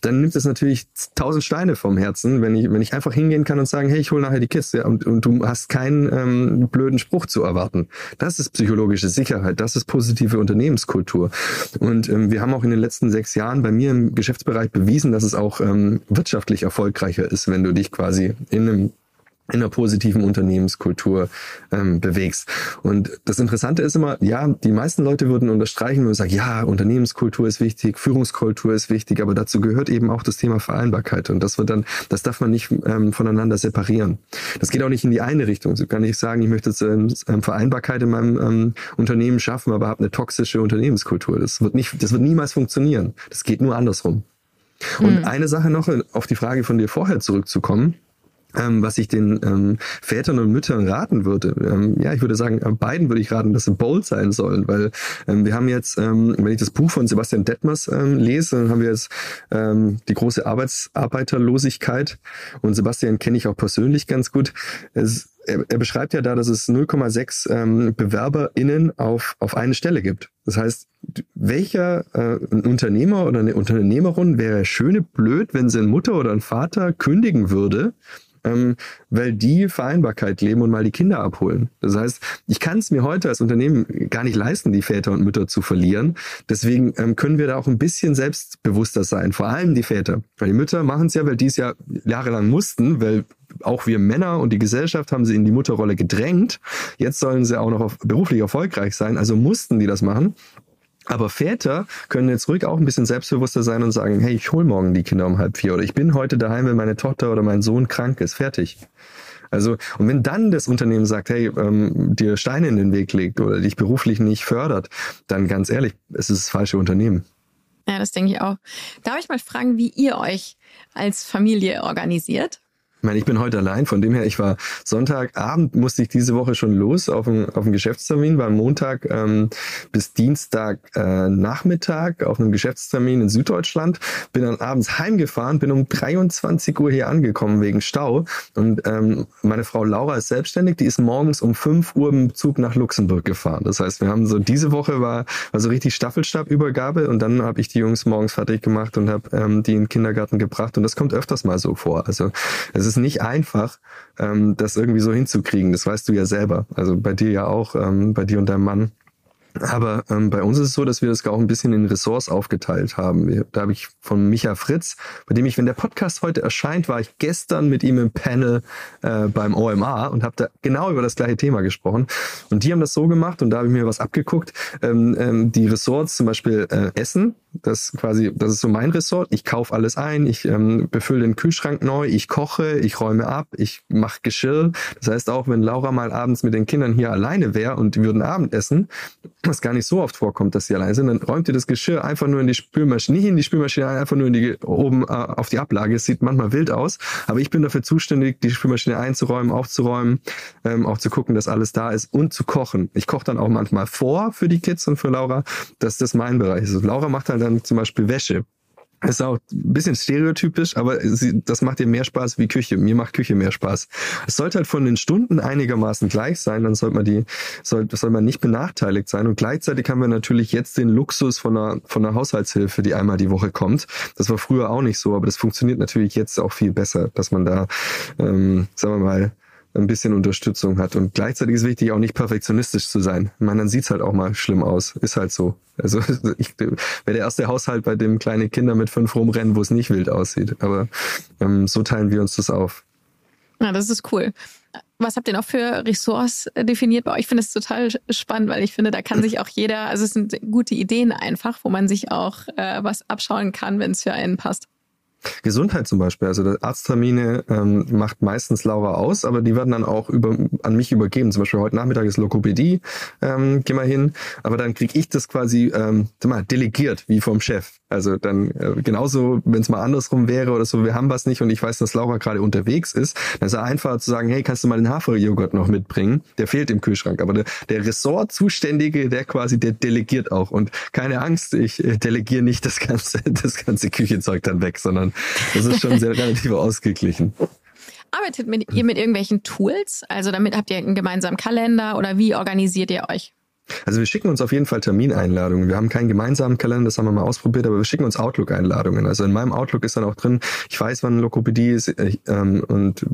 dann nimmt es natürlich tausend Steine vom Herzen, wenn ich, wenn ich einfach hingehen kann und sagen, hey, ich hole nachher die Kiste und, und du hast keinen ähm, blöden Spruch zu erwarten. Das ist psychologische Sicherheit, das ist positive Unternehmenskultur. Und ähm, wir haben auch in den letzten sechs Jahren bei mir im Geschäftsbereich bewiesen, dass es auch ähm, wirtschaftlich erfolgreicher ist, wenn du dich quasi in einem in einer positiven Unternehmenskultur ähm, bewegst. Und das Interessante ist immer, ja, die meisten Leute würden unterstreichen und sagen, ja, Unternehmenskultur ist wichtig, Führungskultur ist wichtig, aber dazu gehört eben auch das Thema Vereinbarkeit. Und das wird dann, das darf man nicht ähm, voneinander separieren. Das geht auch nicht in die eine Richtung. So kann ich sagen, ich möchte jetzt ähm, ähm, Vereinbarkeit in meinem ähm, Unternehmen schaffen, aber habe eine toxische Unternehmenskultur. Das wird nicht, das wird niemals funktionieren. Das geht nur andersrum. Und mhm. eine Sache noch, auf die Frage von dir vorher zurückzukommen ähm, was ich den ähm, Vätern und Müttern raten würde. Ähm, ja, ich würde sagen, äh, beiden würde ich raten, dass sie bold sein sollen, weil ähm, wir haben jetzt, ähm, wenn ich das Buch von Sebastian Detmers ähm, lese, dann haben wir jetzt ähm, die große Arbeitsarbeiterlosigkeit und Sebastian kenne ich auch persönlich ganz gut. Es, er, er beschreibt ja da, dass es 0,6 ähm, BewerberInnen auf, auf eine Stelle gibt. Das heißt, welcher äh, Unternehmer oder eine Unternehmerin wäre schöne blöd, wenn sie eine Mutter oder ein Vater kündigen würde, ähm, weil die Vereinbarkeit leben und mal die Kinder abholen. Das heißt, ich kann es mir heute als Unternehmen gar nicht leisten, die Väter und Mütter zu verlieren. Deswegen ähm, können wir da auch ein bisschen selbstbewusster sein, vor allem die Väter. Weil die Mütter machen es ja, weil die es ja jahrelang mussten, weil auch wir Männer und die Gesellschaft haben sie in die Mutterrolle gedrängt. Jetzt sollen sie auch noch beruflich erfolgreich sein, also mussten die das machen. Aber Väter können jetzt ruhig auch ein bisschen selbstbewusster sein und sagen, hey, ich hol morgen die Kinder um halb vier oder ich bin heute daheim, wenn meine Tochter oder mein Sohn krank ist. Fertig. Also, und wenn dann das Unternehmen sagt, hey, ähm, dir Steine in den Weg legt oder dich beruflich nicht fördert, dann ganz ehrlich, es ist das falsche Unternehmen. Ja, das denke ich auch. Darf ich mal fragen, wie ihr euch als Familie organisiert? Ich meine, ich bin heute allein, von dem her, ich war Sonntagabend, musste ich diese Woche schon los auf einen, auf einen Geschäftstermin, war Montag ähm, bis Dienstag äh, Nachmittag auf einem Geschäftstermin in Süddeutschland, bin dann abends heimgefahren, bin um 23 Uhr hier angekommen wegen Stau und ähm, meine Frau Laura ist selbstständig, die ist morgens um 5 Uhr im Zug nach Luxemburg gefahren. Das heißt, wir haben so, diese Woche war, war so richtig Staffelstabübergabe und dann habe ich die Jungs morgens fertig gemacht und habe ähm, die in den Kindergarten gebracht und das kommt öfters mal so vor. Also es ist nicht einfach, ähm, das irgendwie so hinzukriegen. Das weißt du ja selber. Also bei dir ja auch, ähm, bei dir und deinem Mann. Aber ähm, bei uns ist es so, dass wir das auch ein bisschen in Ressorts aufgeteilt haben. Da habe ich von Micha Fritz, bei dem ich, wenn der Podcast heute erscheint, war ich gestern mit ihm im Panel äh, beim OMA und habe da genau über das gleiche Thema gesprochen. Und die haben das so gemacht und da habe ich mir was abgeguckt. Ähm, ähm, die Ressorts zum Beispiel äh, Essen, das quasi, das ist so mein Ressort. Ich kaufe alles ein, ich ähm, befülle den Kühlschrank neu, ich koche, ich räume ab, ich mache Geschirr. Das heißt auch, wenn Laura mal abends mit den Kindern hier alleine wäre und die würden Abend essen, was gar nicht so oft vorkommt, dass sie allein sind, dann räumt ihr das Geschirr einfach nur in die Spülmaschine, nicht in die Spülmaschine, einfach nur in die oben äh, auf die Ablage. Es sieht manchmal wild aus, aber ich bin dafür zuständig, die Spülmaschine einzuräumen, aufzuräumen, ähm, auch zu gucken, dass alles da ist und zu kochen. Ich koche dann auch manchmal vor für die Kids und für Laura, dass das mein Bereich ist. Laura macht halt dann zum Beispiel Wäsche. Das ist auch ein bisschen stereotypisch, aber sie, das macht ihr mehr Spaß wie Küche. Mir macht Küche mehr Spaß. Es sollte halt von den Stunden einigermaßen gleich sein, dann sollte man die, soll, soll man nicht benachteiligt sein. Und gleichzeitig haben wir natürlich jetzt den Luxus von einer, von einer Haushaltshilfe, die einmal die Woche kommt. Das war früher auch nicht so, aber das funktioniert natürlich jetzt auch viel besser, dass man da, ähm, sagen wir mal, ein bisschen Unterstützung hat. Und gleichzeitig ist wichtig, auch nicht perfektionistisch zu sein. Ich meine, dann sieht's halt auch mal schlimm aus. Ist halt so. Also ich wäre der erste Haushalt, bei dem kleine Kinder mit fünf rumrennen, wo es nicht wild aussieht. Aber ähm, so teilen wir uns das auf. Ja, das ist cool. was habt ihr noch für Ressorts äh, definiert bei euch? Ich finde es total spannend, weil ich finde, da kann sich auch jeder, also es sind gute Ideen einfach, wo man sich auch äh, was abschauen kann, wenn es für einen passt. Gesundheit zum Beispiel, also Arzttermine ähm, macht meistens Laura aus, aber die werden dann auch über, an mich übergeben. Zum Beispiel heute Nachmittag ist Lokopädie, ähm, geh mal hin, aber dann kriege ich das quasi ähm, mal, delegiert, wie vom Chef. Also dann äh, genauso, wenn es mal andersrum wäre oder so, wir haben was nicht und ich weiß, dass Laura gerade unterwegs ist, dann ist es einfacher zu sagen, hey, kannst du mal den Haferjoghurt noch mitbringen? Der fehlt im Kühlschrank. Aber der, der Ressort-Zuständige, der quasi, der delegiert auch. Und keine Angst, ich äh, delegiere nicht das ganze, das ganze Küchenzeug dann weg, sondern das ist schon sehr relativ ausgeglichen. Arbeitet mit, ihr mit irgendwelchen Tools? Also damit habt ihr einen gemeinsamen Kalender oder wie organisiert ihr euch? Also wir schicken uns auf jeden Fall Termineinladungen. Wir haben keinen gemeinsamen Kalender, das haben wir mal ausprobiert, aber wir schicken uns Outlook-Einladungen. Also in meinem Outlook ist dann auch drin, ich weiß, wann Lokopädie ist äh, ähm, und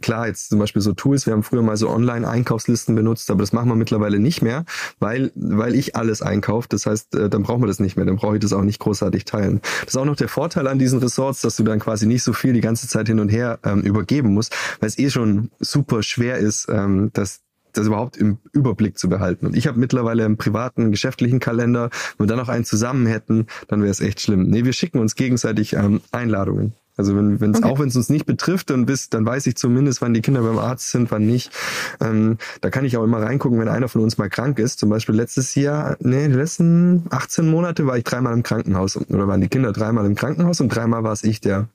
klar, jetzt zum Beispiel so Tools, wir haben früher mal so Online-Einkaufslisten benutzt, aber das machen wir mittlerweile nicht mehr, weil, weil ich alles einkaufe. Das heißt, äh, dann brauchen wir das nicht mehr, dann brauche ich das auch nicht großartig teilen. Das ist auch noch der Vorteil an diesen Ressorts, dass du dann quasi nicht so viel die ganze Zeit hin und her ähm, übergeben musst, weil es eh schon super schwer ist, ähm, dass das überhaupt im Überblick zu behalten. Und ich habe mittlerweile einen privaten, geschäftlichen Kalender. Wenn wir dann noch einen zusammen hätten, dann wäre es echt schlimm. Nee, wir schicken uns gegenseitig ähm, Einladungen. Also wenn wenn's, okay. auch wenn es uns nicht betrifft, dann bis, dann weiß ich zumindest, wann die Kinder beim Arzt sind, wann nicht. Ähm, da kann ich auch immer reingucken, wenn einer von uns mal krank ist. Zum Beispiel letztes Jahr, nee, die letzten 18 Monate war ich dreimal im Krankenhaus oder waren die Kinder dreimal im Krankenhaus und dreimal war es ich, der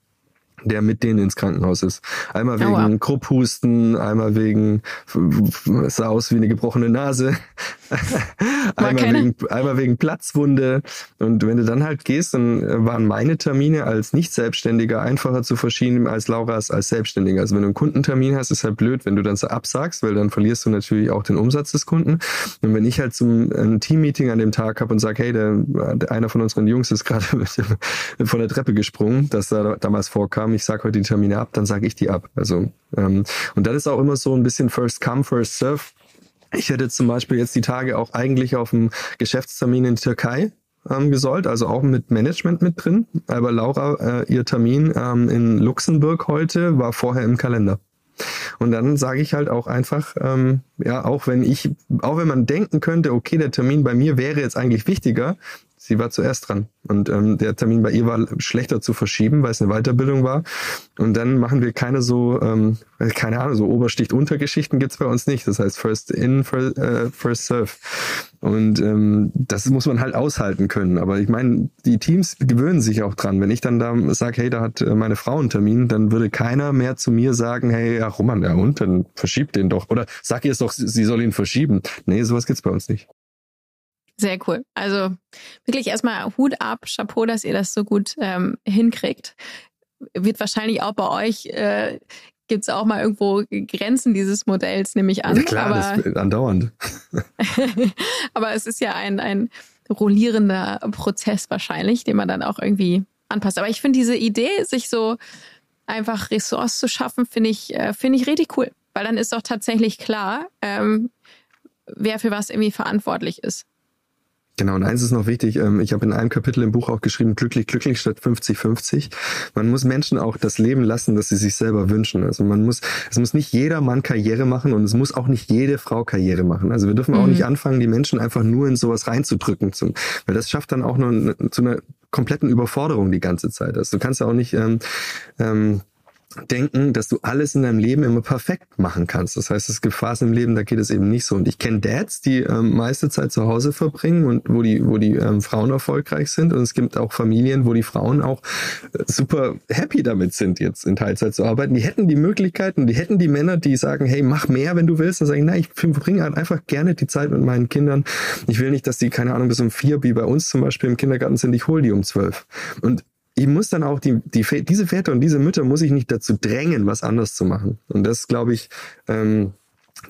der mit denen ins Krankenhaus ist. Einmal wegen Aua. Krupphusten, einmal wegen, es sah aus wie eine gebrochene Nase, einmal, wegen, einmal wegen Platzwunde. Und wenn du dann halt gehst, dann waren meine Termine als Nicht-Selbstständiger einfacher zu verschieben als Laura's als Selbstständiger. Also wenn du einen Kundentermin hast, ist halt blöd, wenn du dann so absagst, weil dann verlierst du natürlich auch den Umsatz des Kunden. Und wenn ich halt zum ein Team-Meeting an dem Tag habe und sage, hey, der, einer von unseren Jungs ist gerade von der Treppe gesprungen, das da damals vorkam, ich sage heute die Termine ab, dann sage ich die ab. Also ähm, und dann ist auch immer so ein bisschen First Come, First Serve. Ich hätte zum Beispiel jetzt die Tage auch eigentlich auf dem Geschäftstermin in Türkei ähm, gesollt, also auch mit Management mit drin. Aber Laura, äh, ihr Termin ähm, in Luxemburg heute war vorher im Kalender. Und dann sage ich halt auch einfach, ähm, ja, auch wenn ich, auch wenn man denken könnte, okay, der Termin bei mir wäre jetzt eigentlich wichtiger, sie war zuerst dran. Und ähm, der Termin bei ihr war schlechter zu verschieben, weil es eine Weiterbildung war. Und dann machen wir keine so, ähm, keine Ahnung, so Obersticht-Untergeschichten gibt's bei uns nicht. Das heißt First in, first, äh, first serve. Und ähm, das muss man halt aushalten können. Aber ich meine, die Teams gewöhnen sich auch dran. Wenn ich dann da sage, hey, da hat äh, meine Frau einen Termin, dann würde keiner mehr zu mir sagen, hey, ja, Roman, ja und, dann verschiebt den doch. Oder sag ihr es doch, sie soll ihn verschieben. Nee, sowas gibt's bei uns nicht. Sehr cool. Also wirklich erstmal Hut ab, Chapeau, dass ihr das so gut ähm, hinkriegt. Wird wahrscheinlich auch bei euch, äh, gibt es auch mal irgendwo Grenzen dieses Modells, nehme ich an. Ja klar, aber, das andauernd. aber es ist ja ein, ein rollierender Prozess wahrscheinlich, den man dann auch irgendwie anpasst. Aber ich finde diese Idee, sich so einfach Ressource zu schaffen, finde ich, äh, finde ich richtig cool. Weil dann ist doch tatsächlich klar, ähm, wer für was irgendwie verantwortlich ist. Genau, und eins ist noch wichtig, ähm, ich habe in einem Kapitel im Buch auch geschrieben, glücklich, glücklich statt 50-50. Man muss Menschen auch das Leben lassen, das sie sich selber wünschen. Also man muss, es muss nicht jeder Mann Karriere machen und es muss auch nicht jede Frau Karriere machen. Also wir dürfen auch mhm. nicht anfangen, die Menschen einfach nur in sowas reinzudrücken, zum, weil das schafft dann auch nur zu einer kompletten Überforderung die ganze Zeit. Also du kannst ja auch nicht ähm, ähm, denken, dass du alles in deinem Leben immer perfekt machen kannst. Das heißt, es gibt Phasen im Leben, da geht es eben nicht so. Und ich kenne Dads, die ähm, meiste Zeit zu Hause verbringen und wo die, wo die ähm, Frauen erfolgreich sind. Und es gibt auch Familien, wo die Frauen auch äh, super happy damit sind, jetzt in Teilzeit zu arbeiten. Die hätten die Möglichkeiten, die hätten die Männer, die sagen, hey, mach mehr, wenn du willst. Dann sagen, nein, ich verbringe halt einfach gerne die Zeit mit meinen Kindern. Ich will nicht, dass die, keine Ahnung, bis um vier, wie bei uns zum Beispiel im Kindergarten sind. Ich hole die um zwölf. Und ich muss dann auch die, die diese Väter und diese Mütter muss ich nicht dazu drängen, was anders zu machen. Und das glaube ich, ähm,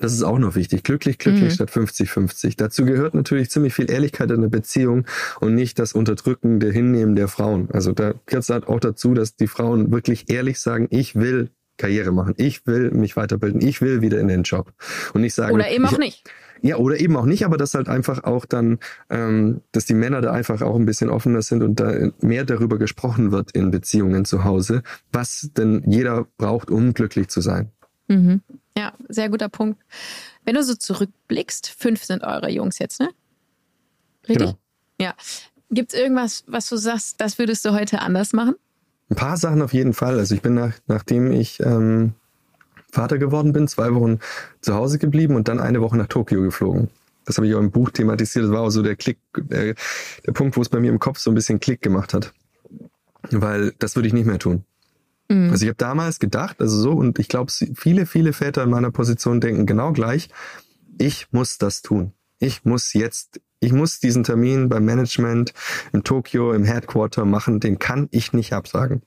das ist auch noch wichtig. Glücklich, glücklich mhm. statt 50-50. Dazu gehört natürlich ziemlich viel Ehrlichkeit in der Beziehung und nicht das unterdrückende Hinnehmen der Frauen. Also da gehört es halt auch dazu, dass die Frauen wirklich ehrlich sagen, ich will Karriere machen, ich will mich weiterbilden, ich will wieder in den Job. Und nicht sagen. Oder eben auch ich, nicht. Ja, oder eben auch nicht, aber dass halt einfach auch dann, ähm, dass die Männer da einfach auch ein bisschen offener sind und da mehr darüber gesprochen wird in Beziehungen zu Hause, was denn jeder braucht, um glücklich zu sein. Mhm. Ja, sehr guter Punkt. Wenn du so zurückblickst, fünf sind eure Jungs jetzt, ne? Richtig? Genau. Ja. Gibt es irgendwas, was du sagst, das würdest du heute anders machen? Ein paar Sachen auf jeden Fall. Also ich bin nach, nachdem ich ähm, Vater geworden bin, zwei Wochen zu Hause geblieben und dann eine Woche nach Tokio geflogen. Das habe ich auch im Buch thematisiert. Das war auch so der Klick, der, der Punkt, wo es bei mir im Kopf so ein bisschen Klick gemacht hat. Weil das würde ich nicht mehr tun. Mhm. Also ich habe damals gedacht, also so, und ich glaube, viele, viele Väter in meiner Position denken genau gleich, ich muss das tun. Ich muss jetzt, ich muss diesen Termin beim Management in Tokio, im Headquarter machen, den kann ich nicht absagen.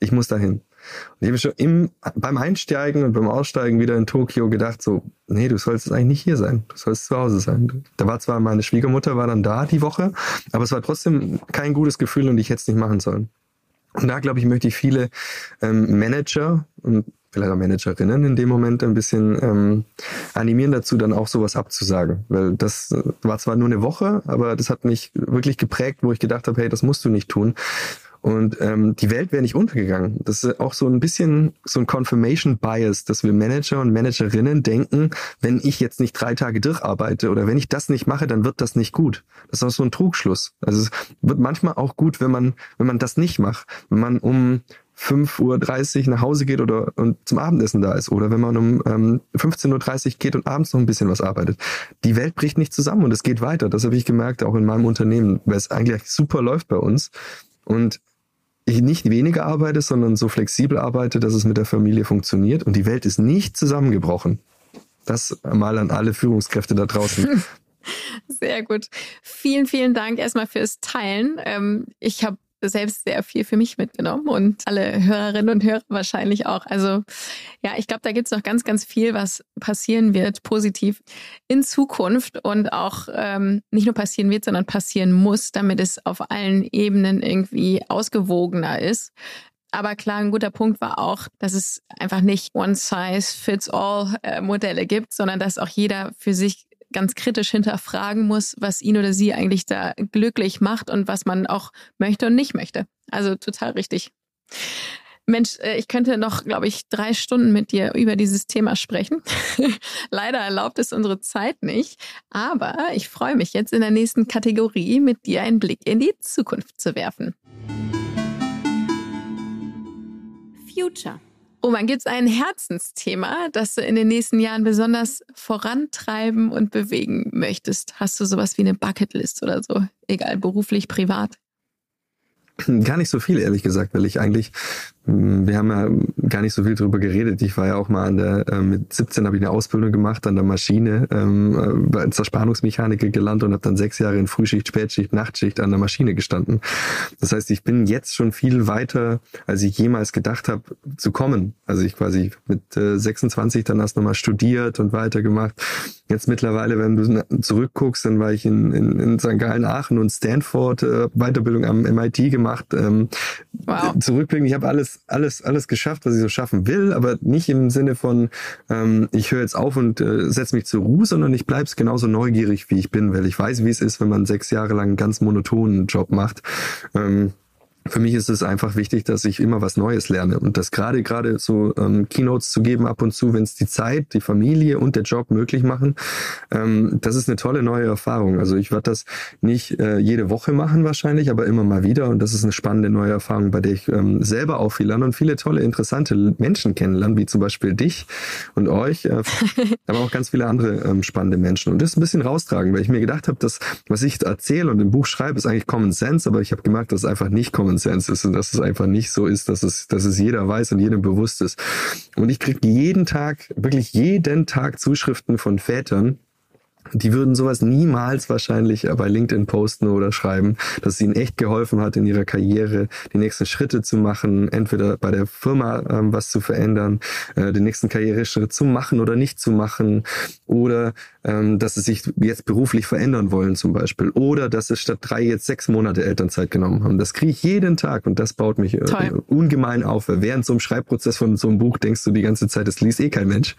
Ich muss dahin. Und ich habe schon im, beim Einsteigen und beim Aussteigen wieder in Tokio gedacht, so, nee, du sollst eigentlich nicht hier sein. Du sollst zu Hause sein. Da war zwar meine Schwiegermutter war dann da die Woche, aber es war trotzdem kein gutes Gefühl und ich hätte es nicht machen sollen. Und da, glaube ich, möchte ich viele ähm, Manager und vielleicht auch Managerinnen in dem Moment ein bisschen ähm, animieren dazu, dann auch sowas abzusagen. Weil das äh, war zwar nur eine Woche, aber das hat mich wirklich geprägt, wo ich gedacht habe, hey, das musst du nicht tun. Und ähm, die Welt wäre nicht untergegangen. Das ist auch so ein bisschen so ein Confirmation Bias, dass wir Manager und Managerinnen denken, wenn ich jetzt nicht drei Tage durcharbeite oder wenn ich das nicht mache, dann wird das nicht gut. Das ist auch so ein Trugschluss. Also es wird manchmal auch gut, wenn man, wenn man das nicht macht. Wenn man um 5.30 Uhr nach Hause geht oder und zum Abendessen da ist oder wenn man um ähm, 15.30 Uhr geht und abends noch ein bisschen was arbeitet. Die Welt bricht nicht zusammen und es geht weiter. Das habe ich gemerkt, auch in meinem Unternehmen, weil es eigentlich super läuft bei uns. Und nicht weniger arbeite, sondern so flexibel arbeite, dass es mit der Familie funktioniert und die Welt ist nicht zusammengebrochen. Das mal an alle Führungskräfte da draußen. Sehr gut. Vielen, vielen Dank erstmal fürs Teilen. Ähm, ich habe selbst sehr viel für mich mitgenommen und alle Hörerinnen und Hörer wahrscheinlich auch. Also ja, ich glaube, da gibt es noch ganz, ganz viel, was passieren wird, positiv in Zukunft und auch ähm, nicht nur passieren wird, sondern passieren muss, damit es auf allen Ebenen irgendwie ausgewogener ist. Aber klar, ein guter Punkt war auch, dass es einfach nicht One-Size-Fits-All-Modelle äh, gibt, sondern dass auch jeder für sich ganz kritisch hinterfragen muss, was ihn oder sie eigentlich da glücklich macht und was man auch möchte und nicht möchte. Also total richtig. Mensch, äh, ich könnte noch, glaube ich, drei Stunden mit dir über dieses Thema sprechen. Leider erlaubt es unsere Zeit nicht. Aber ich freue mich jetzt in der nächsten Kategorie mit dir einen Blick in die Zukunft zu werfen. Future. Roman, gibt es ein Herzensthema, das du in den nächsten Jahren besonders vorantreiben und bewegen möchtest? Hast du sowas wie eine Bucketlist oder so? Egal, beruflich, privat? Gar nicht so viel, ehrlich gesagt, weil ich eigentlich wir haben ja gar nicht so viel drüber geredet. Ich war ja auch mal an der, äh, mit 17 habe ich eine Ausbildung gemacht an der Maschine, ähm, als Zerspannungsmechaniker gelernt und habe dann sechs Jahre in Frühschicht, Spätschicht, Nachtschicht an der Maschine gestanden. Das heißt, ich bin jetzt schon viel weiter, als ich jemals gedacht habe, zu kommen. Also ich quasi mit äh, 26 dann erst nochmal studiert und weitergemacht. Jetzt mittlerweile, wenn du zurückguckst, dann war ich in, in, in St. Gallen, Aachen und Stanford äh, Weiterbildung am MIT gemacht. Ähm, wow. Zurückblicken, ich habe alles alles, alles geschafft, was ich so schaffen will, aber nicht im Sinne von, ähm, ich höre jetzt auf und äh, setze mich zur Ruhe, sondern ich bleibe genauso neugierig, wie ich bin, weil ich weiß, wie es ist, wenn man sechs Jahre lang einen ganz monotonen Job macht. Ähm, für mich ist es einfach wichtig, dass ich immer was Neues lerne und das gerade gerade so ähm, Keynotes zu geben ab und zu, wenn es die Zeit, die Familie und der Job möglich machen, ähm, das ist eine tolle neue Erfahrung. Also ich werde das nicht äh, jede Woche machen wahrscheinlich, aber immer mal wieder und das ist eine spannende neue Erfahrung, bei der ich ähm, selber auch viel lerne und viele tolle interessante Menschen kennenlernen, wie zum Beispiel dich und euch, äh, aber auch ganz viele andere ähm, spannende Menschen und das ein bisschen raustragen, weil ich mir gedacht habe, dass was ich erzähle und im Buch schreibe, ist eigentlich Common Sense, aber ich habe gemerkt, dass es einfach nicht Common Sense ist und dass es einfach nicht so ist, dass es, dass es jeder weiß und jedem bewusst ist. Und ich kriege jeden Tag, wirklich jeden Tag Zuschriften von Vätern, die würden sowas niemals wahrscheinlich bei LinkedIn posten oder schreiben, dass es ihnen echt geholfen hat, in ihrer Karriere die nächsten Schritte zu machen, entweder bei der Firma ähm, was zu verändern, äh, den nächsten Karriereschritt zu machen oder nicht zu machen, oder ähm, dass sie sich jetzt beruflich verändern wollen zum Beispiel, oder dass sie statt drei jetzt sechs Monate Elternzeit genommen haben. Das kriege ich jeden Tag und das baut mich äh, ungemein auf. Während so einem Schreibprozess von so einem Buch denkst du die ganze Zeit, das liest eh kein Mensch.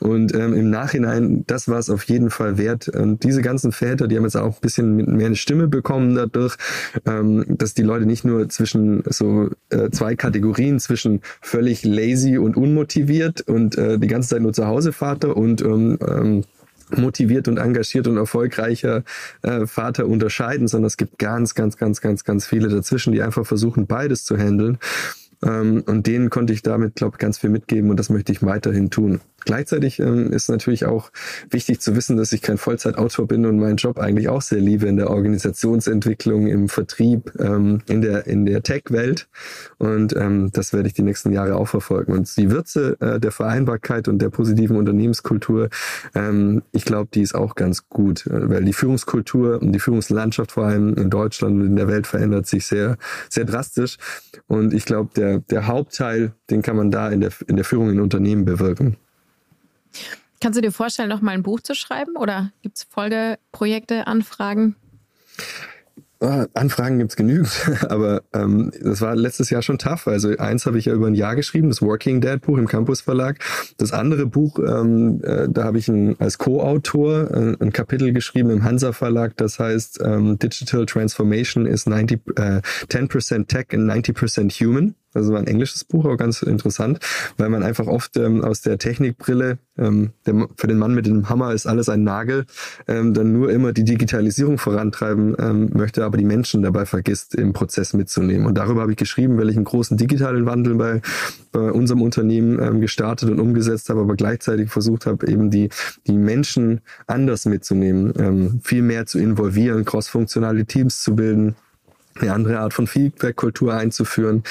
Und ähm, im Nachhinein, das war es auf jeden Fall wert. Und diese ganzen Väter, die haben jetzt auch ein bisschen mehr eine Stimme bekommen dadurch, ähm, dass die Leute nicht nur zwischen so äh, zwei Kategorien, zwischen völlig lazy und unmotiviert und äh, die ganze Zeit nur zu Hause Vater und ähm, ähm, motiviert und engagiert und erfolgreicher äh, Vater unterscheiden, sondern es gibt ganz, ganz, ganz, ganz, ganz viele dazwischen, die einfach versuchen, beides zu handeln. Ähm, und denen konnte ich damit, glaube ich, ganz viel mitgeben und das möchte ich weiterhin tun. Gleichzeitig ähm, ist natürlich auch wichtig zu wissen, dass ich kein Vollzeitautor bin und meinen Job eigentlich auch sehr liebe in der Organisationsentwicklung, im Vertrieb, ähm, in der, in der Tech-Welt. Und ähm, das werde ich die nächsten Jahre auch verfolgen. Und die Würze äh, der Vereinbarkeit und der positiven Unternehmenskultur, ähm, ich glaube, die ist auch ganz gut, äh, weil die Führungskultur und die Führungslandschaft vor allem in Deutschland und in der Welt verändert sich sehr, sehr drastisch. Und ich glaube, der, der Hauptteil, den kann man da in der, in der Führung in Unternehmen bewirken. Kannst du dir vorstellen, noch mal ein Buch zu schreiben oder gibt es Folgeprojekte, Anfragen? Ah, Anfragen gibt's genügend, aber ähm, das war letztes Jahr schon tough. Also eins habe ich ja über ein Jahr geschrieben, das Working Dad Buch im Campus Verlag. Das andere Buch, ähm, äh, da habe ich ein, als Co-Autor äh, ein Kapitel geschrieben im Hansa Verlag, das heißt ähm, Digital Transformation is 90, äh, 10% Tech and 90% Human. Also war ein englisches Buch, aber ganz interessant, weil man einfach oft ähm, aus der Technikbrille, ähm, der, für den Mann mit dem Hammer ist alles ein Nagel, ähm, dann nur immer die Digitalisierung vorantreiben ähm, möchte, aber die Menschen dabei vergisst, im Prozess mitzunehmen. Und darüber habe ich geschrieben, weil ich einen großen digitalen Wandel bei, bei unserem Unternehmen ähm, gestartet und umgesetzt habe, aber gleichzeitig versucht habe, eben die, die Menschen anders mitzunehmen, ähm, viel mehr zu involvieren, crossfunktionale Teams zu bilden eine andere Art von Feedback-Kultur einzuführen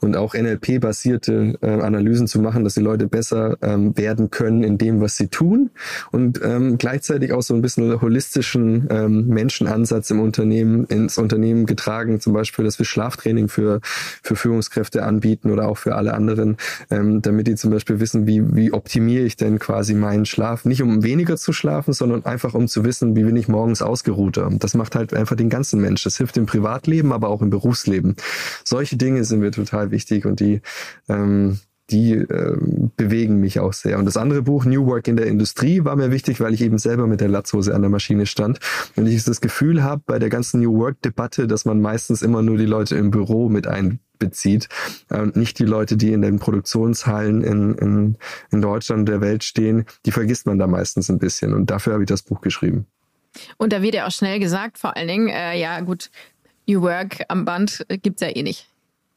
und auch NLP-basierte äh, Analysen zu machen, dass die Leute besser ähm, werden können in dem, was sie tun und ähm, gleichzeitig auch so ein bisschen holistischen ähm, Menschenansatz im Unternehmen ins Unternehmen getragen, zum Beispiel, dass wir Schlaftraining für für Führungskräfte anbieten oder auch für alle anderen, ähm, damit die zum Beispiel wissen, wie wie optimiere ich denn quasi meinen Schlaf, nicht um weniger zu schlafen, sondern einfach um zu wissen, wie bin ich morgens ausgeruhter. Das macht halt einfach den ganzen Mensch. Das hilft im Privatleben, aber auch im Berufsleben. Solche Dinge sind mir total wichtig und die ähm, die äh, bewegen mich auch sehr. Und das andere Buch, New Work in der Industrie, war mir wichtig, weil ich eben selber mit der Latzhose an der Maschine stand. Und ich das Gefühl habe bei der ganzen New Work-Debatte, dass man meistens immer nur die Leute im Büro mit einbezieht und nicht die Leute, die in den Produktionshallen in, in, in Deutschland und der Welt stehen, die vergisst man da meistens ein bisschen. Und dafür habe ich das Buch geschrieben. Und da wird ja auch schnell gesagt, vor allen Dingen, äh, ja gut, New Work am Band gibt's ja eh nicht.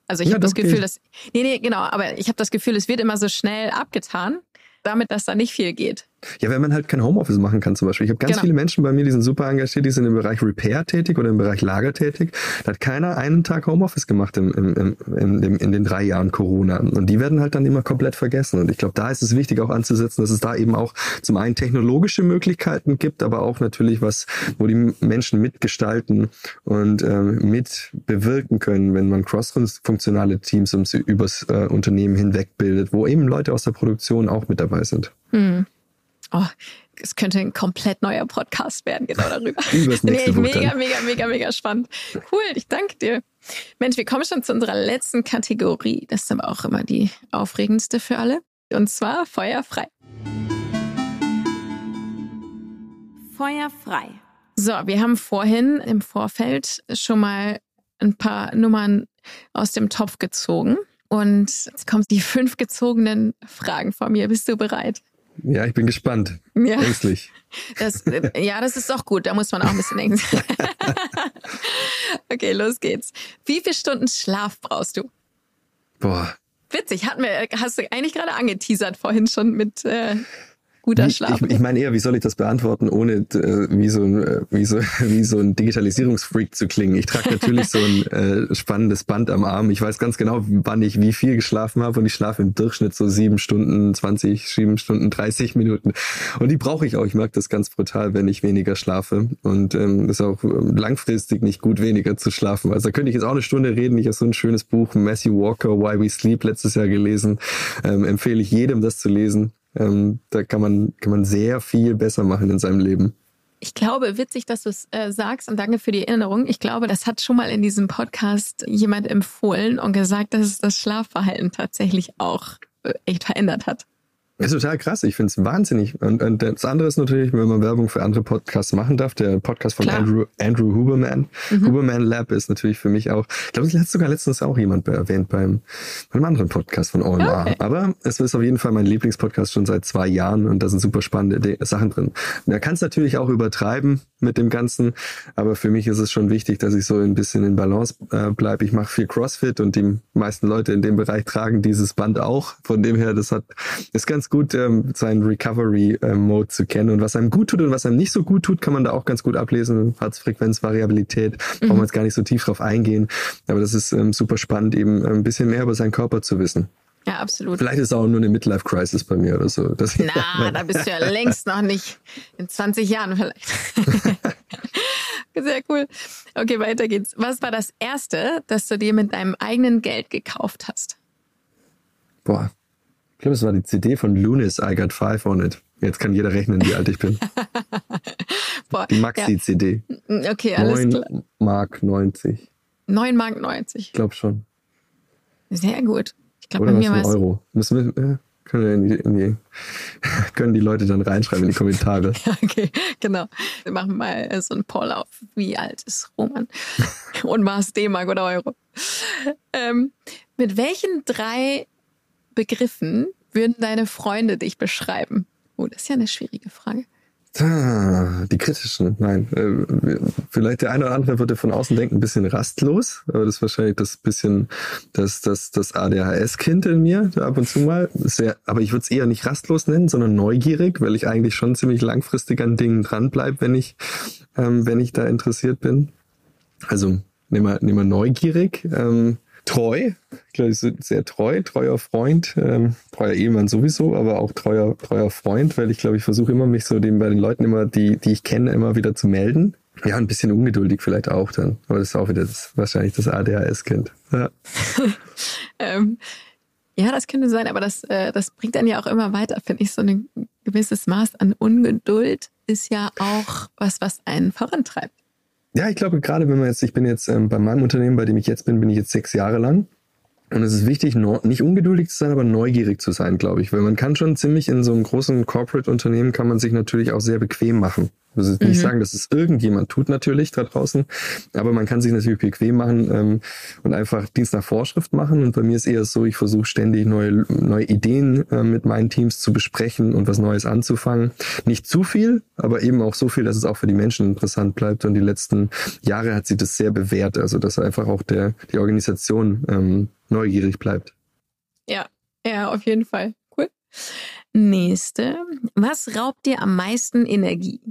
Also ich ja, habe das Gefühl, dass nee, nee, genau, aber ich habe das Gefühl, es wird immer so schnell abgetan, damit dass da nicht viel geht. Ja, wenn man halt kein Homeoffice machen kann zum Beispiel. Ich habe ganz genau. viele Menschen bei mir, die sind super engagiert, die sind im Bereich Repair tätig oder im Bereich Lager tätig. Da hat keiner einen Tag Homeoffice gemacht im, im, im, im, in den drei Jahren Corona. Und die werden halt dann immer komplett vergessen. Und ich glaube, da ist es wichtig auch anzusetzen, dass es da eben auch zum einen technologische Möglichkeiten gibt, aber auch natürlich was, wo die Menschen mitgestalten und ähm, mit bewirken können, wenn man cross-funktionale Teams übers äh, Unternehmen hinweg bildet, wo eben Leute aus der Produktion auch mit dabei sind. Hm. Oh, es könnte ein komplett neuer Podcast werden, genau darüber. nee, mega, mega, mega, mega spannend. Cool, ich danke dir. Mensch, wir kommen schon zu unserer letzten Kategorie. Das ist aber auch immer die aufregendste für alle. Und zwar feuerfrei. Feuerfrei. So, wir haben vorhin im Vorfeld schon mal ein paar Nummern aus dem Topf gezogen. Und jetzt kommen die fünf gezogenen Fragen von mir. Bist du bereit? Ja, ich bin gespannt. Ja. Ängstlich. Das, ja, das ist doch gut. Da muss man auch ein bisschen ängstlich. okay, los geht's. Wie viele Stunden Schlaf brauchst du? Boah. Witzig, hatten wir, hast du eigentlich gerade angeteasert vorhin schon mit äh, guter Schlaf. Ich, ich meine eher, wie soll ich das beantworten, ohne äh, wie, so ein, äh, wie, so, wie so ein Digitalisierungsfreak zu klingen. Ich trage natürlich so ein äh, spannendes Band am Arm. Ich weiß ganz genau, wann ich wie viel geschlafen habe und ich schlafe im Durchschnitt so sieben Stunden, 20, sieben Stunden, 30 Minuten. Und die brauche ich auch. Ich merke das ganz brutal, wenn ich weniger schlafe. Und ähm, ist auch ähm, langfristig nicht gut, weniger zu schlafen. Also da könnte ich jetzt auch eine Stunde reden. Ich habe so ein schönes Buch, Matthew Walker, Why We Sleep, letztes Jahr gelesen. Ähm, empfehle ich jedem, das zu lesen. Ähm, da kann man, kann man sehr viel besser machen in seinem Leben. Ich glaube, witzig, dass du es äh, sagst und danke für die Erinnerung. Ich glaube, das hat schon mal in diesem Podcast jemand empfohlen und gesagt, dass es das Schlafverhalten tatsächlich auch äh, echt verändert hat. Das ist total krass. Ich finde es wahnsinnig. Und, und, das andere ist natürlich, wenn man Werbung für andere Podcasts machen darf. Der Podcast von Andrew, Andrew Huberman. Mhm. Huberman Lab ist natürlich für mich auch, ich glaube, das hat sogar letztens auch jemand erwähnt beim, beim anderen Podcast von OMR. Okay. Aber es ist auf jeden Fall mein Lieblingspodcast schon seit zwei Jahren und da sind super spannende Sachen drin. Da kann es natürlich auch übertreiben mit dem Ganzen, aber für mich ist es schon wichtig, dass ich so ein bisschen in Balance äh, bleibe. Ich mache viel CrossFit und die meisten Leute in dem Bereich tragen dieses Band auch. Von dem her, das hat, ist ganz gut, ähm, seinen Recovery-Mode ähm, zu kennen. Und was einem gut tut und was einem nicht so gut tut, kann man da auch ganz gut ablesen. Herzfrequenz, Variabilität, mhm. brauchen wir jetzt gar nicht so tief drauf eingehen. Aber das ist ähm, super spannend, eben ein bisschen mehr über seinen Körper zu wissen. Ja, absolut. Vielleicht ist es auch nur eine Midlife-Crisis bei mir oder so. Das Na, da bist du ja längst noch nicht. In 20 Jahren vielleicht. Sehr cool. Okay, weiter geht's. Was war das erste, das du dir mit deinem eigenen Geld gekauft hast? Boah, glaube, es war die CD von Lunis, I Got Five on It. Jetzt kann jeder rechnen, wie alt ich bin. Boah, die Maxi-CD. Ja. Okay, alles 9 klar. Mark 90. 9 Mark 90. Ich glaube schon. Sehr gut. Ich glaube, bei mir war es. Euro. Müssen wir, äh, können, die, die, können die Leute dann reinschreiben in die Kommentare. okay, genau. Wir machen mal so einen Poll auf. Wie alt ist Roman? Und Mars D-Mark oder Euro? Ähm, mit welchen drei Begriffen würden deine Freunde dich beschreiben? Oh, das ist ja eine schwierige Frage. Ah, die kritischen, nein. Äh, vielleicht der eine oder andere würde von außen denken, ein bisschen rastlos, aber das ist wahrscheinlich das bisschen das, das, das ADHS-Kind in mir, ab und zu mal. Sehr, aber ich würde es eher nicht rastlos nennen, sondern neugierig, weil ich eigentlich schon ziemlich langfristig an Dingen dranbleibe, wenn ich, ähm, wenn ich da interessiert bin. Also nehmen wir, nehmen wir neugierig. Ähm, treu, ich glaube, ich bin sehr treu, treuer Freund, ähm, treuer Ehemann sowieso, aber auch treuer, treuer Freund, weil ich glaube, ich versuche immer, mich so dem bei den Leuten immer, die, die ich kenne, immer wieder zu melden. Ja, ein bisschen ungeduldig vielleicht auch dann. Aber das ist auch wieder das, wahrscheinlich das ADHS-Kind. Ja. ähm, ja, das könnte sein, aber das, äh, das bringt dann ja auch immer weiter, finde ich. So ein gewisses Maß an Ungeduld ist ja auch was, was einen vorantreibt. Ja, ich glaube, gerade wenn man jetzt, ich bin jetzt ähm, bei meinem Unternehmen, bei dem ich jetzt bin, bin ich jetzt sechs Jahre lang. Und es ist wichtig, nicht ungeduldig zu sein, aber neugierig zu sein, glaube ich. Weil man kann schon ziemlich in so einem großen Corporate-Unternehmen kann man sich natürlich auch sehr bequem machen. Also nicht mhm. sagen, dass es irgendjemand tut natürlich da draußen, aber man kann sich natürlich bequem machen ähm, und einfach Dienst nach Vorschrift machen. Und bei mir ist eher so, ich versuche ständig neue, neue Ideen äh, mit meinen Teams zu besprechen und was Neues anzufangen. Nicht zu viel, aber eben auch so viel, dass es auch für die Menschen interessant bleibt. Und die letzten Jahre hat sich das sehr bewährt, also dass einfach auch der die Organisation ähm, neugierig bleibt. Ja, ja, auf jeden Fall. Cool. Nächste. Was raubt dir am meisten Energie?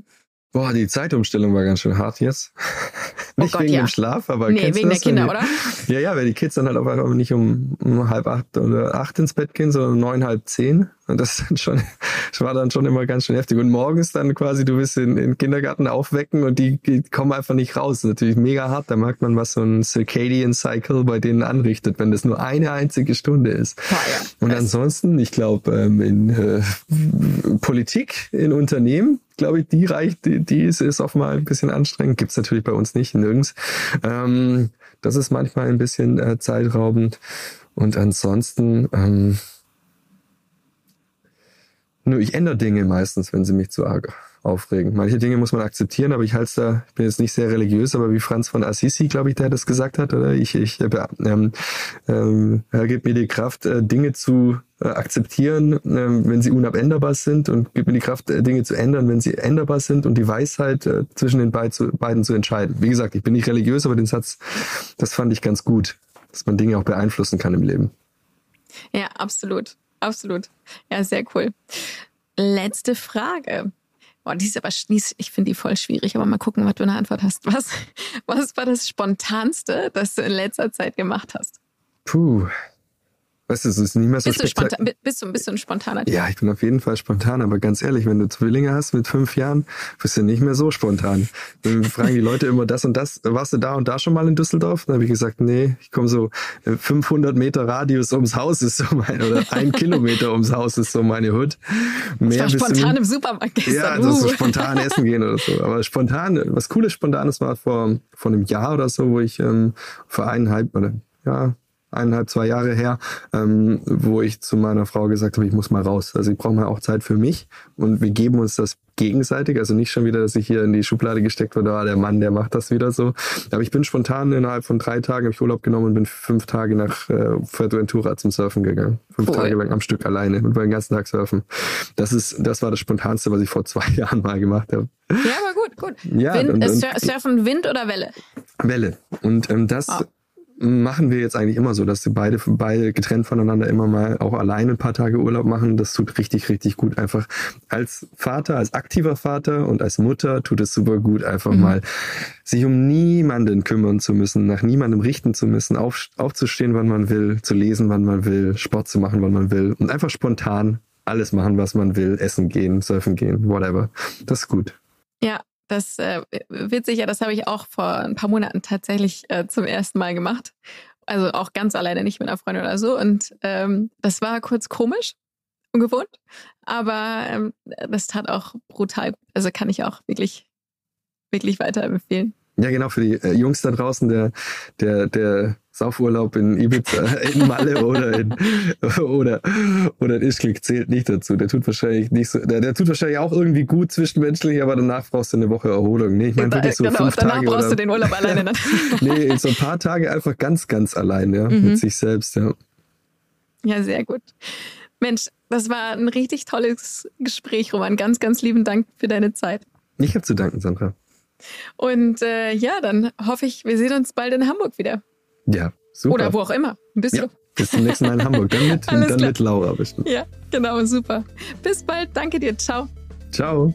Boah, die Zeitumstellung war ganz schön hart jetzt. Oh nicht Gott, wegen ja. dem Schlaf, aber nee, wegen der Kinder, die, oder? Ja, ja, weil die Kids dann halt auf einmal nicht um, um halb acht oder acht ins Bett gehen, sondern um neun, halb zehn. Und das, dann schon, das war dann schon immer ganz schön heftig. Und morgens dann quasi, du bist in, in den Kindergarten aufwecken und die, die kommen einfach nicht raus. natürlich mega hart. Da merkt man, was so ein Circadian Cycle bei denen anrichtet, wenn das nur eine einzige Stunde ist. Ah, ja. Und ansonsten, ich glaube, ähm, in äh, Politik, in Unternehmen, glaube ich, die reicht, die, die ist, ist oft mal ein bisschen anstrengend. Gibt's natürlich bei uns nicht, nirgends. Ähm, das ist manchmal ein bisschen äh, zeitraubend. Und ansonsten, ähm, nur ich ändere Dinge meistens, wenn sie mich zu arg aufregen. Manche Dinge muss man akzeptieren, aber ich halte da, ich bin jetzt nicht sehr religiös, aber wie Franz von Assisi, glaube ich, der das gesagt hat, oder ich, ich, äh, ähm, ähm, er gibt mir die Kraft, äh, Dinge zu äh, akzeptieren, äh, wenn sie unabänderbar sind und gibt mir die Kraft, äh, Dinge zu ändern, wenn sie änderbar sind und die Weisheit äh, zwischen den beid zu, beiden zu entscheiden. Wie gesagt, ich bin nicht religiös, aber den Satz, das fand ich ganz gut, dass man Dinge auch beeinflussen kann im Leben. Ja, absolut. Absolut. Ja, sehr cool. Letzte Frage. Boah, die ist aber, ich finde die voll schwierig, aber mal gucken, was du eine Antwort hast. Was, was war das Spontanste, das du in letzter Zeit gemacht hast? Puh, Weißt du, es ist nicht mehr so bist du, spontan, bist du ein bisschen spontaner? Ja, ich bin auf jeden Fall spontan, aber ganz ehrlich, wenn du Zwillinge hast mit fünf Jahren, bist du nicht mehr so spontan. Dann fragen die Leute immer das und das, warst du da und da schon mal in Düsseldorf? Dann habe ich gesagt, nee, ich komme so 500 äh, Meter Radius ums Haus ist so mein, oder ein Kilometer ums Haus ist so meine Hut. Mehr ich war spontan im Supermarkt gestern. Ja, also so uh. spontan essen gehen oder so. Aber spontan, was cooles Spontanes war vor, vor einem Jahr oder so, wo ich ähm, vor eineinhalb oder ja, eineinhalb, zwei Jahre her, ähm, wo ich zu meiner Frau gesagt habe, ich muss mal raus. Also ich brauche mal auch Zeit für mich und wir geben uns das gegenseitig. Also nicht schon wieder, dass ich hier in die Schublade gesteckt wurde, ah, der Mann, der macht das wieder so. Aber ich bin spontan innerhalb von drei Tagen habe ich Urlaub genommen und bin fünf Tage nach äh, Fuerteventura zum Surfen gegangen. Fünf cool. Tage lang am Stück alleine und den ganzen Tag surfen. Das ist, das war das Spontanste, was ich vor zwei Jahren mal gemacht habe. Ja, aber gut, gut. Ja, Wind, und, und, Surfen Wind oder Welle? Welle. Und ähm, das oh machen wir jetzt eigentlich immer so, dass wir beide, beide getrennt voneinander immer mal auch alleine ein paar Tage Urlaub machen. Das tut richtig, richtig gut. Einfach als Vater, als aktiver Vater und als Mutter tut es super gut, einfach mhm. mal sich um niemanden kümmern zu müssen, nach niemandem richten zu müssen, auf, aufzustehen, wann man will, zu lesen, wann man will, Sport zu machen, wann man will und einfach spontan alles machen, was man will, essen gehen, surfen gehen, whatever. Das ist gut. Das äh, witzig, ja, das habe ich auch vor ein paar Monaten tatsächlich äh, zum ersten Mal gemacht. Also auch ganz alleine, nicht mit einer Freundin oder so. Und ähm, das war kurz komisch, ungewohnt, aber ähm, das tat auch brutal. Also kann ich auch wirklich, wirklich weiterempfehlen. Ja, genau, für die äh, Jungs da draußen, der, der, der Saufurlaub in Ibiza, in Malle oder in, oder, oder in Ischgl zählt nicht dazu. Der tut wahrscheinlich nicht so, der, der tut wahrscheinlich auch irgendwie gut zwischenmenschlich, aber danach brauchst du eine Woche Erholung. Nee, ich meine wirklich so genau, fünf danach Tage. brauchst oder, du den Urlaub alleine dann. nee, so ein paar Tage einfach ganz, ganz allein, ja, mhm. mit sich selbst, ja. Ja, sehr gut. Mensch, das war ein richtig tolles Gespräch, Roman. Ganz, ganz lieben Dank für deine Zeit. Ich habe zu danken, Sandra. Und äh, ja, dann hoffe ich, wir sehen uns bald in Hamburg wieder. Ja, super. Oder wo auch immer. Bist ja? Bis zum nächsten Mal in Hamburg. Dann mit, dann mit Laura bestimmt. Ja, genau, super. Bis bald. Danke dir. Ciao. Ciao.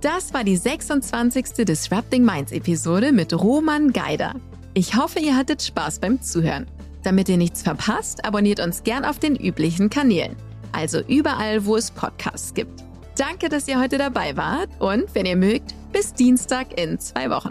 Das war die 26. Disrupting Minds Episode mit Roman Geider. Ich hoffe, ihr hattet Spaß beim Zuhören. Damit ihr nichts verpasst, abonniert uns gern auf den üblichen Kanälen. Also überall, wo es Podcasts gibt. Danke, dass ihr heute dabei wart und wenn ihr mögt, bis Dienstag in zwei Wochen.